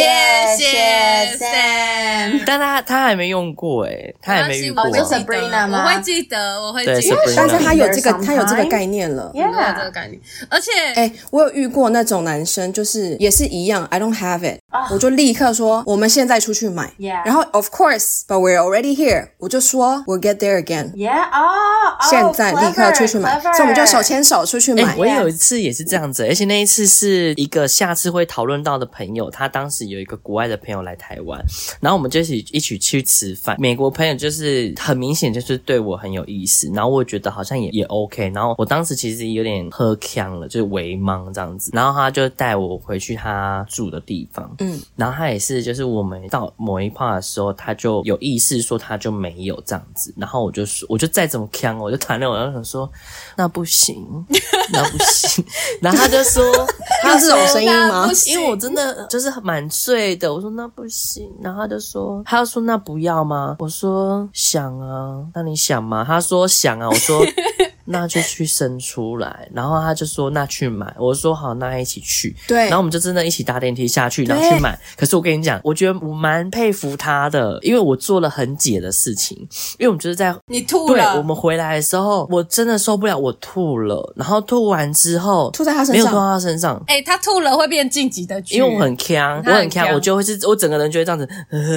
谢 Sam。但他他还没用过哎、欸，他还没用过。我会记得，我会记得，我会记得。但是他有这个，他有这个概念了，有这个概念。而且，哎、欸，我有遇过那种男生，就是也是一样，I don't have it，oh. 我就立刻说，我们现在出去买。Yeah. 然后，of course，but we're already here，我就说，we'll get there again。Yeah，哦，现在立刻出去买，所以我们就手牵手出去买。欸、我有一次也是这样子，而且那一次是一个下次会讨论到的朋友，他当时有一个国外的朋友来台湾，然后我们就一起一起去吃饭。美国朋友就是很明显就是对我很有意思，然后我觉得好像也也 OK，然后我当时其实有点喝呛了，就是微茫这样子，然后他就带我回去他住的地方，嗯，然后他也是，就是我们到某一 part 的时候，他就有意识说他就没有这样子，然后我就说，我就再怎么呛，我就谈了，我就想说，那不行，那不行，<laughs> 然后他就说，<laughs> 他是这种声音吗？<laughs> 因为我真的就是蛮醉的，我说那不行，然后他就说，他就说那不要吗？我说想啊，那你想吗？他说想啊，我说。那就去生出来，然后他就说那去买，我说好，那一起去。对，然后我们就真的一起搭电梯下去，然后去买。可是我跟你讲，我觉得我蛮佩服他的，因为我做了很解的事情，因为我们就是在你吐了，对，我们回来的时候，我真的受不了，我吐了，然后吐完之后吐在他身上，没有吐到他身上。哎、欸，他吐了会变晋级的剧，因为我很锵，我很锵，我就会是我整个人就会这样子，呵呵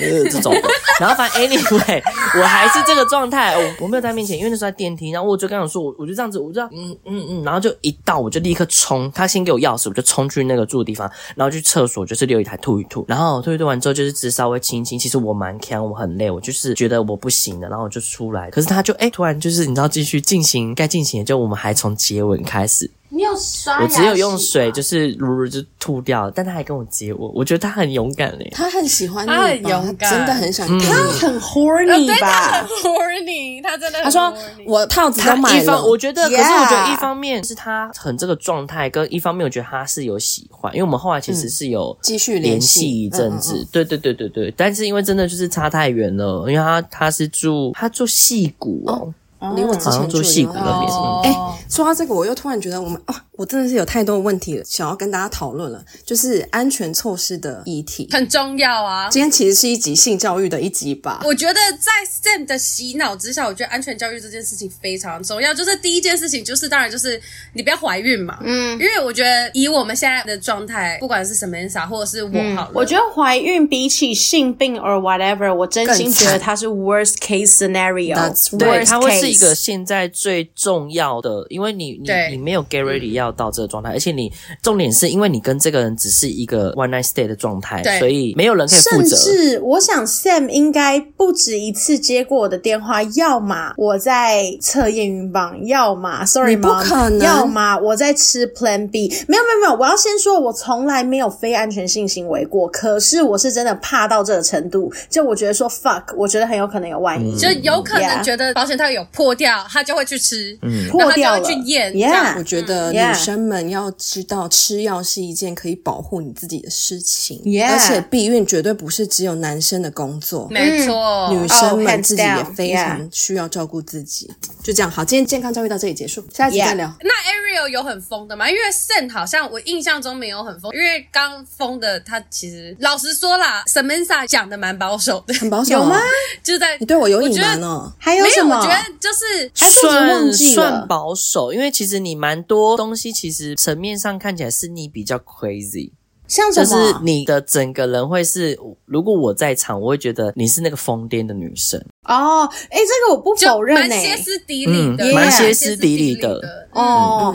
呃这种。然后反正 anyway，我还是这个状态，我我没有在面前，因为那时候在电梯，然后我。我就刚想说，我我就这样子，我就这样嗯嗯嗯，然后就一到我就立刻冲，他先给我钥匙，我就冲去那个住的地方，然后去厕所就是留一台吐一吐，然后吐一吐完之后就是只稍微亲亲，其实我蛮锵，我很累，我就是觉得我不行了，然后我就出来，可是他就哎突然就是你知道继续进行该进行的，就我们还从接吻开始。你有刷？我只有用水，就是噜噜就吐掉了，但他还跟我接吻，我觉得他很勇敢嘞。他很喜欢你，他很勇敢，真的很想。他很 horny 吧？他很 horny，他真的。他说我套子都买了。我觉得，可是我觉得一方面是他很这个状态，跟一方面我觉得他是有喜欢，因为我们后来其实是有继续联系一阵子。对对对对对，但是因为真的就是差太远了，因为他他是住他住戏谷哦。离我之前住矽谷那边。哎，说到这个，我又突然觉得我们哦，我真的是有太多问题了，想要跟大家讨论了，就是安全措施的议题很重要啊。今天其实是一集性教育的一集吧？我觉得在 Sam 的洗脑之下，我觉得安全教育这件事情非常重要。就是第一件事情，就是当然就是你不要怀孕嘛。嗯，因为我觉得以我们现在的状态，不管是 Samantha 或者是我好了，我觉得怀孕比起性病 or whatever，我真心觉得它是 worst case scenario。对，它会是。一个现在最重要的，因为你你你没有 get ready 要到这个状态，而且你重点是因为你跟这个人只是一个 one night stay 的状态，所以没有人可以负责。甚至我想 Sam 应该不止一次接过我的电话，要么我在测验孕棒，要么 sorry 不可能，要么我在吃 Plan B。没有没有没有，我要先说，我从来没有非安全性行为过，可是我是真的怕到这个程度，就我觉得说 fuck，我觉得很有可能有万一，就有可能觉得保险套有破。掉，他就会去吃，嗯，破掉就会去验。Yeah, 我觉得女生们要知道，吃药是一件可以保护你自己的事情。Yeah. 而且避孕绝对不是只有男生的工作，没错，女生们自己也非常需要照顾自己。Oh, 就这样，好，今天健康教育到这里结束，下一集再聊。Yeah. 那 Ariel 有很疯的吗？因为 Sen 好像我印象中没有很疯，因为刚疯的他其实老实说啦，Samantha 讲的蛮保守的，很保守，有吗？就在你对我有隐瞒哦，还有什么？我觉得就是算算保守，因为其实你蛮多东西，其实层面上看起来是你比较 crazy，像什么？就是你的整个人会是，如果我在场，我会觉得你是那个疯癫的女生。哦，哎，这个我不否认，蛮歇斯底里的，蛮歇斯底里的。哦，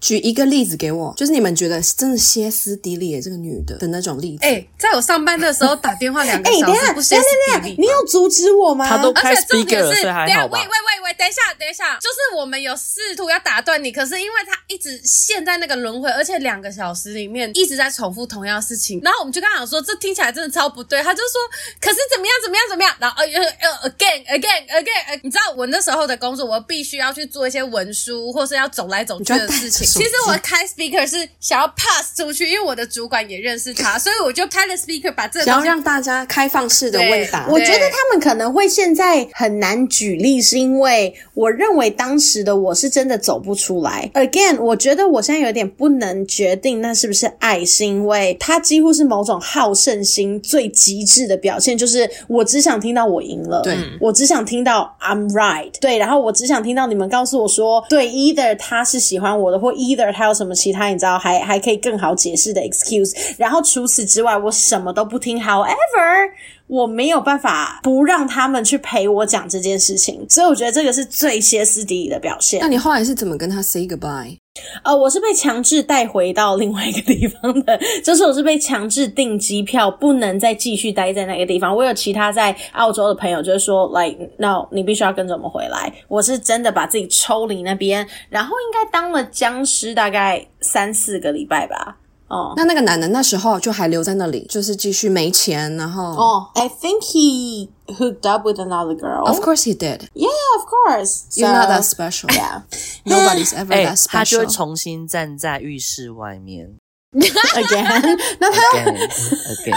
举一个例子给我，就是你们觉得真的歇斯底里的这个女的的那种例子。哎，在我上班的时候打电话两个小时不歇斯底里，你有阻止我吗？他都开 speaker 了，所以还好吧？喂喂喂喂，等一下等一下，就是我们有试图要打断你，可是因为他一直陷在那个轮回，而且两个小时里面一直在重复同样的事情，然后我们就跟他讲说，这听起来真的超不对。他就说，可是怎么样怎么样怎么样，然后呃呃 again again again，你知道我那时候的工作，我必须要去做一些文书，或是要走来走去的事情。其实我开 speaker 是想要 pass 出去，因为我的主管也认识他，所以我就开了 speaker，把这个。想要让大家开放式的问答。我觉得他们可能会现在很难举例，是因为我认为当时的我是真的走不出来。Again，我觉得我现在有点不能决定那是不是爱，是因为他几乎是某种好胜心最极致的表现，就是我只想听到我赢了，对，我只想听到 I'm right，对，然后我只想听到你们告诉我说，对，either 他是喜欢我的，或 either 他有什么其他你知道还还可以更好解释的 excuse，然后除此之外我什么都不听。However，我没有办法不让他们去陪我讲这件事情，所以我觉得这个是最歇斯底里的表现。那你后来是怎么跟他 say goodbye？呃，我是被强制带回到另外一个地方的，就是我是被强制订机票，不能再继续待在那个地方。我有其他在澳洲的朋友，就是说，like no，你必须要跟着我们回来。我是真的把自己抽离那边，然后应该当了僵尸大概三四个礼拜吧。哦，那那个男的那时候就还留在那里，就是继续没钱，然后哦，I think he hooked up with another girl. Of course he did. Yeah, of course. You're not that special. Yeah, nobody's ever that special. 他就会重新站在浴室外面 again. 那他 again.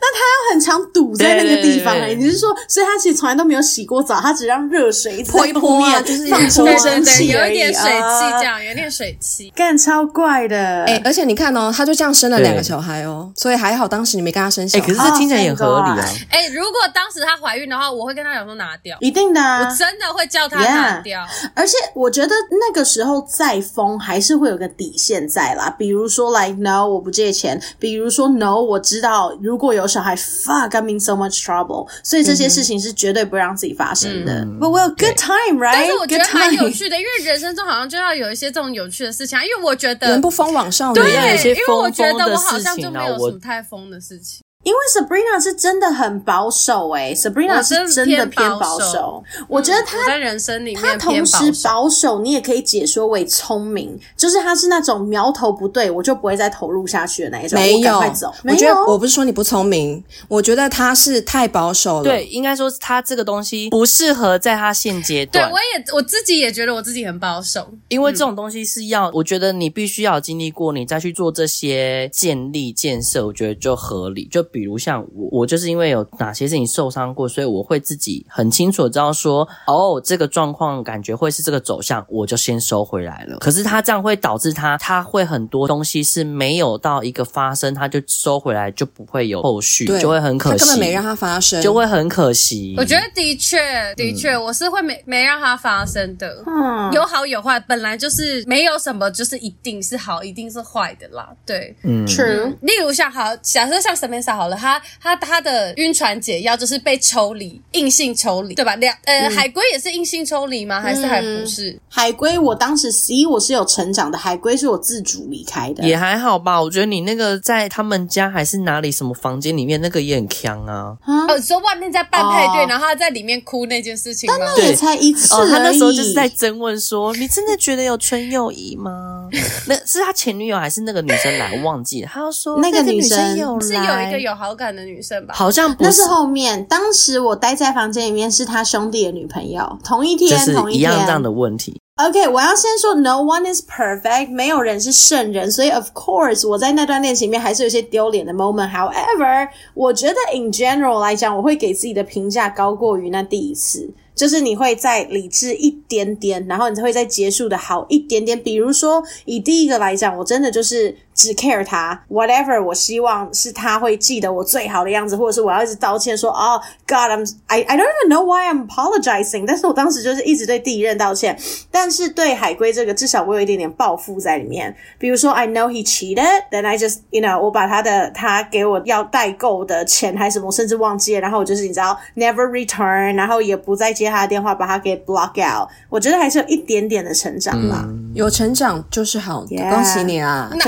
那他要很常堵在那个地方哎、欸，你是说，所以他其实从来都没有洗过澡，他只让热水泼一泼啊，就是放出蒸汽，有一点水汽，这样有一点水汽，干超怪的。哎、欸！而且你看哦，他就这样生了两个小孩哦，所以还好当时你没跟他生小孩，哎、欸，可是这听起来也合理啊。哎、欸，如果当时她怀孕的话，我会跟他讲说拿掉，一定的、啊，我真的会叫他拿掉。Yeah, 而且我觉得那个时候再疯还是会有个底线在啦，比如说来、like, no 我不借钱，比如说 no 我知道如果有小孩，fuck I mean so much trouble。所以这些事情是绝对不会让自己发生的。嗯、But we're good time, right？但是我觉得蛮有趣的，因为人生中好像就要有一些这种有趣的事情啊。因为我觉得人不疯往上的，对，有一些疯疯的事情啊，因为我觉得我好像就没有什么太疯的事情。因为 Sabrina 是真的很保守诶、欸、Sabrina 是真的偏保守。我觉得她在人生里面，她同时保守，你也可以解说为聪明，就是她是那种苗头不对，我就不会再投入下去的那一种。没有，我赶快走。我觉得我不是说你不聪明，我觉得她是太保守了。对，应该说她这个东西不适合在她现阶段。对，我也我自己也觉得我自己很保守，因为这种东西是要，我觉得你必须要经历过，你再去做这些建立建设，我觉得就合理。就比如像我。我就是因为有哪些事情受伤过，所以我会自己很清楚知道说，哦，这个状况感觉会是这个走向，我就先收回来了。可是他这样会导致他，他会很多东西是没有到一个发生，他就收回来，就不会有后续，对就会很可惜。他根本没让他发生，就会很可惜。我觉得的确，的确，我是会没没让他发生的。嗯，有好有坏，本来就是没有什么，就是一定是好，一定是坏的啦。对，嗯，True。例如像好，假设像 Samantha 好了，他他。他的晕船解药就是被抽离，硬性抽离，对吧？两呃，嗯、海龟也是硬性抽离吗？还是还不是？嗯、海龟，我当时 C 我是有成长的，海龟是我自主离开的，也还好吧。我觉得你那个在他们家还是哪里什么房间里面，那个也很强啊。哦，你说外面在办派对，哦、然后他在里面哭那件事情吗？但那也才一次。哦，他那时候就是在争问说：“你真的觉得有纯友谊吗？” <laughs> 那是他前女友还是那个女生来？我忘记了。他要说那个女生有是有一个有好感的女生吧？好像不是。是后面，当时我待在房间里面，是他兄弟的女朋友，同一天，同一天，一样这样的问题。OK，我要先说，No one is perfect，没有人是圣人，所以 Of course，我在那段恋情里面还是有些丢脸的 moment。However，我觉得 In general 来讲，我会给自己的评价高过于那第一次。就是你会再理智一点点，然后你会再结束的好一点点。比如说，以第一个来讲，我真的就是只 care 他，whatever，我希望是他会记得我最好的样子，或者是我要一直道歉说，哦、oh，God，I'm I I don't even know why I'm apologizing。但是我当时就是一直对第一任道歉，但是对海龟这个，至少我有一点点报复在里面。比如说，I know he cheated，then I just you know，我把他的他给我要代购的钱还是什么，我甚至忘记了，然后我就是你知道，never return，然后也不再接。他的电话，把他给 block out，我觉得还是有一点点的成长吧。嗯、有成长就是好.恭喜你啊！那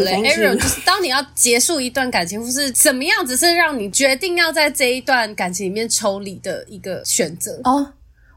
？Ariel 就是当你要结束一段感情，或是怎么样，只是让你决定要在这一段感情里面抽离的一个选择哦。Oh.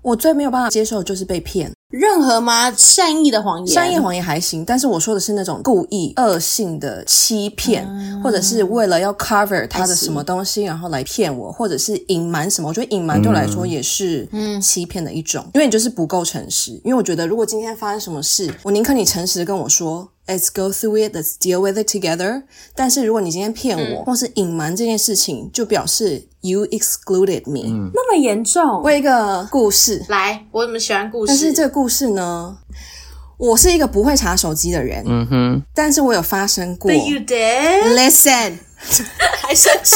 我最没有办法接受的就是被骗，任何吗？善意的谎言，善意谎言还行，但是我说的是那种故意恶性的欺骗，嗯、或者是为了要 cover 他的什么东西，然后来骗我，或者是隐瞒什么。我觉得隐瞒对我来说也是欺骗的一种，嗯、因为你就是不够诚实。因为我觉得如果今天发生什么事，我宁可你诚实的跟我说。Let's go through it. Let's deal with it together. 但是如果你今天骗我，嗯、或是隐瞒这件事情，就表示 you excluded me。嗯、那么严重？我有一个故事，来，我怎么喜欢故事？但是这个故事呢，我是一个不会查手机的人。嗯哼，但是我有发生过。But you did? Listen，<laughs> 还生气。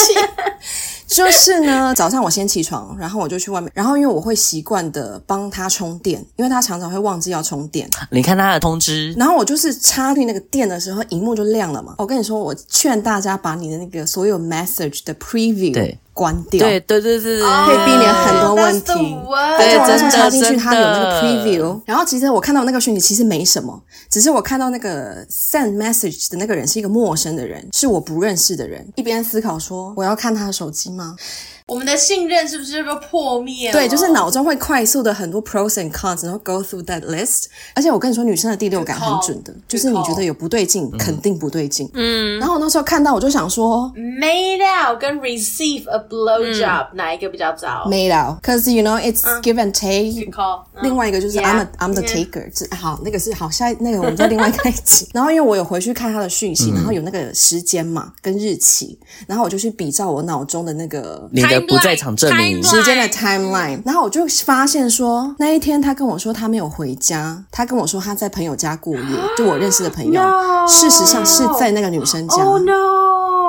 <laughs> 就是呢，<laughs> 早上我先起床，然后我就去外面，然后因为我会习惯的帮他充电，因为他常常会忘记要充电。你看他的通知，然后我就是插进那个电的时候，荧幕就亮了嘛。我跟你说，我劝大家把你的那个所有 message 的 preview 对。关掉，对对对对对，可以避免很多问题。对，真的插进去，它有那个 preview。然后其实我看到那个讯息其实没什么，只是我看到那个 send message 的那个人是一个陌生的人，是我不认识的人。一边思考说，我要看他的手机吗？我们的信任是不是要破灭了？对，就是脑中会快速的很多 pros and cons，然后 go through that list。而且我跟你说，女生的第六感很准的，就是你觉得有不对劲，肯定不对劲。嗯。然后我那时候看到，我就想说，made out 跟 receive a blowjob 哪一个比较早？made out，cause you know it's give and take。另外一个就是 I'm I'm the taker。好，那个是好，下那个我们再另外一集。<laughs> 然后因为我有回去看他的讯息，然后有那个时间嘛跟日期，然后我就去比照我脑中的那个你的。不在场证明。时间的 timeline，然后我就发现说，那一天他跟我说他没有回家，他跟我说他在朋友家过夜，就我认识的朋友，事实上是在那个女生家。Oh no,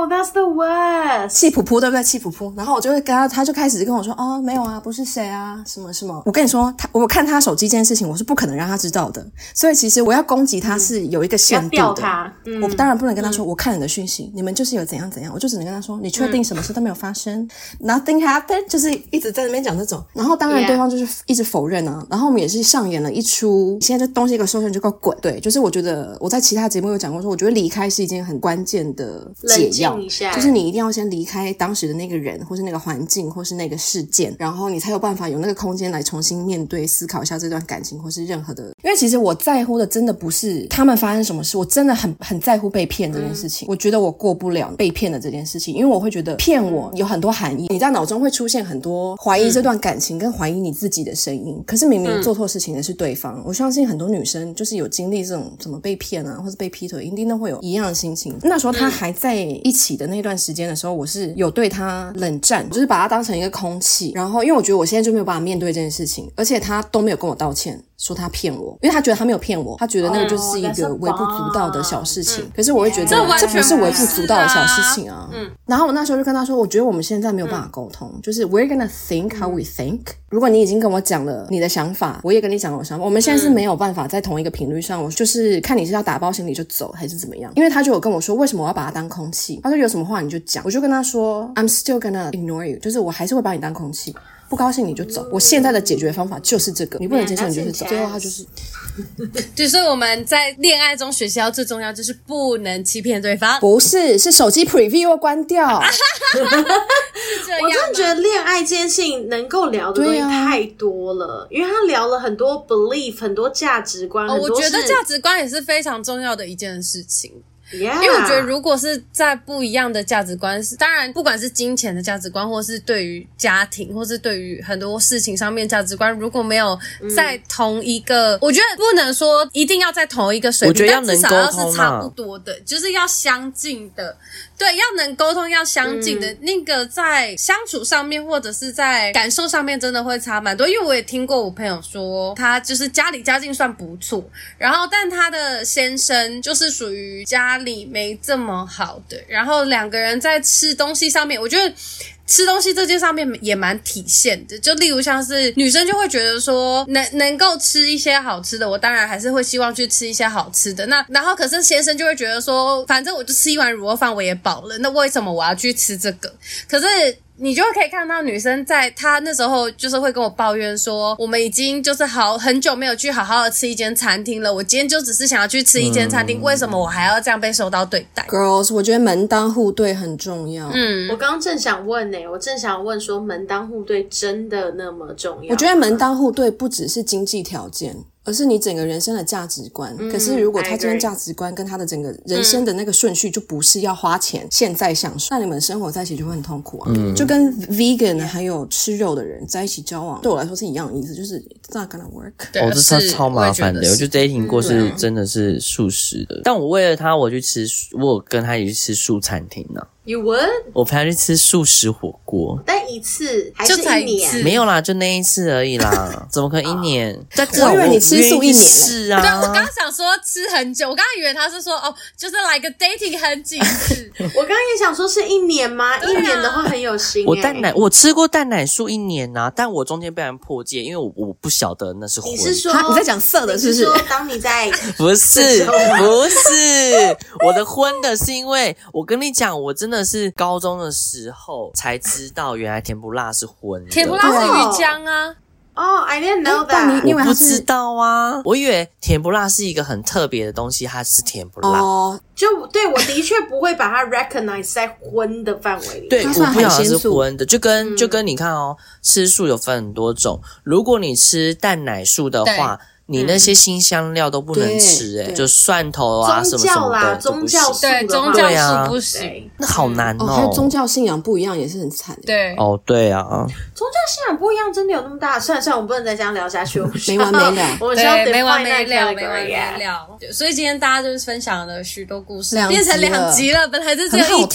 that's the worst。气噗噗，对不对？气噗噗。然后我就会跟他，他就开始跟我说：“哦，没有啊，不是谁啊，什么什么。”我跟你说，他我看他手机这件事情，我是不可能让他知道的。所以其实我要攻击他是有一个限度的。要他，嗯、我当然不能跟他说：“我看你的讯息，你们就是有怎样怎样。”我就只能跟他说：“你确定什么事都没有发生、嗯、？Nothing happened。”就是一直在那边讲这种。然后当然对方就是一直否认啊。然后我们也是上演了一出，现在这东西一个收起来就给我滚。对，就是我觉得我在其他节目有讲过说，我觉得离开是一件很关键的解药，就是你一定要先离开当时的那个人，或是那个环境，或是那个事件，然后你才有办法有那个空间来重新面对、思考一下这段感情，或是任何的。因为其实我在乎的真的不是他们发生什么事，我真的很很在乎被骗这件事情。嗯、我觉得我过不了被骗的这件事情，因为我会觉得骗我有很多含义，你在脑中会出现很多怀疑这段感情跟怀疑你自己的声音。可是明明做错事情的是对方，我相信很多女生就是有经历这种怎么被骗啊，或是被劈腿，一定都会有一样的心情。那时候他还在一起起的那段时间的时候，我是有对他冷战，就是把他当成一个空气。然后因为我觉得我现在就没有办法面对这件事情，而且他都没有跟我道歉。说他骗我，因为他觉得他没有骗我，他觉得那个就是一个微不足道的小事情。可是我会觉得这不是微不足道的小事情啊。嗯。然后我那时候就跟他说，我觉得我们现在没有办法沟通，就是 we're gonna think how we think。如果你已经跟我讲了你的想法，我也跟你讲了我想法，我们现在是没有办法在同一个频率上。我就是看你是要打包行李就走，还是怎么样？因为他就有跟我说，为什么我要把他当空气？他说有什么话你就讲。我就跟他说，I'm still gonna ignore you，就是我还是会把你当空气。不高兴你就走，我现在的解决方法就是这个，你不能接受你就是走。最后他就是，<laughs> 就是我们在恋爱中学习到最重要就是不能欺骗对方。不是，是手机 preview 要关掉。<laughs> 我真的觉得恋爱这件事情能够聊的东西太多了，因为他聊了很多 belief，很多价值观。我觉得价值观也是非常重要的一件事情。因为我觉得，如果是在不一样的价值观，是当然，不管是金钱的价值观，或是对于家庭，或是对于很多事情上面价值观，如果没有在同一个，嗯、我觉得不能说一定要在同一个水平，但至少要是差不多的，就是要相近的。对，要能沟通，要相近的、嗯、那个，在相处上面或者是在感受上面，真的会差蛮多。因为我也听过我朋友说，他就是家里家境算不错，然后但他的先生就是属于家里没这么好的，然后两个人在吃东西上面，我觉得。吃东西这件上面也蛮体现的，就例如像是女生就会觉得说，能能够吃一些好吃的，我当然还是会希望去吃一些好吃的。那然后可是先生就会觉得说，反正我就吃一碗卤肉饭我也饱了，那为什么我要去吃这个？可是。你就可以看到女生在她那时候就是会跟我抱怨说，我们已经就是好很久没有去好好的吃一间餐厅了。我今天就只是想要去吃一间餐厅，嗯、为什么我还要这样被受到对待？Girls，我觉得门当户对很重要。嗯，我刚刚正想问呢、欸，我正想问说，门当户对真的那么重要？我觉得门当户对不只是经济条件。而是你整个人生的价值观。嗯、可是如果他今天价值观跟他的整个人生的那个顺序就不是要花钱、嗯、现在享受，那你们生活在一起就会很痛苦啊。嗯、就跟 vegan 还有吃肉的人在一起交往，对我来说是一样的意思，就是 it's not gonna work。哦，这超超麻烦的。我觉得 dating 过是真的是素食的，但我为了他，我去吃，我有跟他一起去吃素餐厅呢、啊。You would？我陪他去吃素食火锅，但一次还是一年？没有啦，就那一次而已啦，<laughs> 怎么可能一年？<laughs> 但我以为你吃素一年是啊。对，我刚刚想说吃很久，我刚刚以为他是说哦，就是来个 dating 很几次。<laughs> 我刚刚也想说是一年吗？一年的话很有心。我蛋奶我吃过蛋奶素一年啊，但我中间被人破戒，因为我我不晓得那是荤。你是说你在讲色的，是不是？当你在不是不是我的荤的是因为我跟你讲，我真的。真的是高中的时候才知道，原来甜不辣是荤的。甜不辣是鱼浆啊！哦、oh,，I didn't know that。我不知道啊，我以为甜不辣是一个很特别的东西，它是甜不辣。哦、oh.，就对我的确不会把它 recognize 在荤的范围里。对，我不晓得是荤的，就跟就跟你看哦，吃素有分很多种。如果你吃蛋奶素的话。你那些新香料都不能吃诶、欸、就蒜头啊什么什么的宗教对宗教是不行，那好难哦。还有宗教信仰不一样也是很惨。对哦，对啊，宗教信仰不一样真的有那么大？算了算了，我们不能再这样聊下去，<laughs> 没完没了。我们需要没完没了，没完没了。所以今天大家就是分享了许多故事，变成两集了。本来就只有一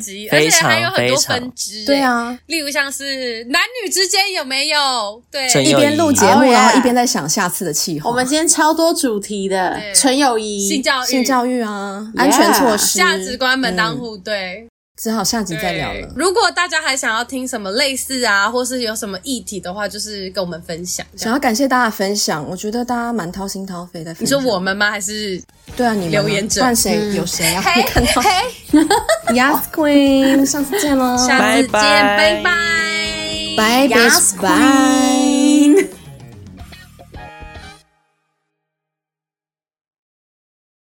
集，而且还有很多分支。对啊，例如像是男女之间有没有？对，一边录节目然后一边在想下次的。我们今天超多主题的，纯友谊、性教育、性教育啊，安全措施、价值观、门当户对。只好下集再聊了。如果大家还想要听什么类似啊，或是有什么议题的话，就是跟我们分享。想要感谢大家的分享，我觉得大家蛮掏心掏肺的。你说我们吗？还是对啊，你留言者？换谁？有谁啊？没看到。Yas Queen，下次见喽！下次见，拜拜，拜拜，拜拜。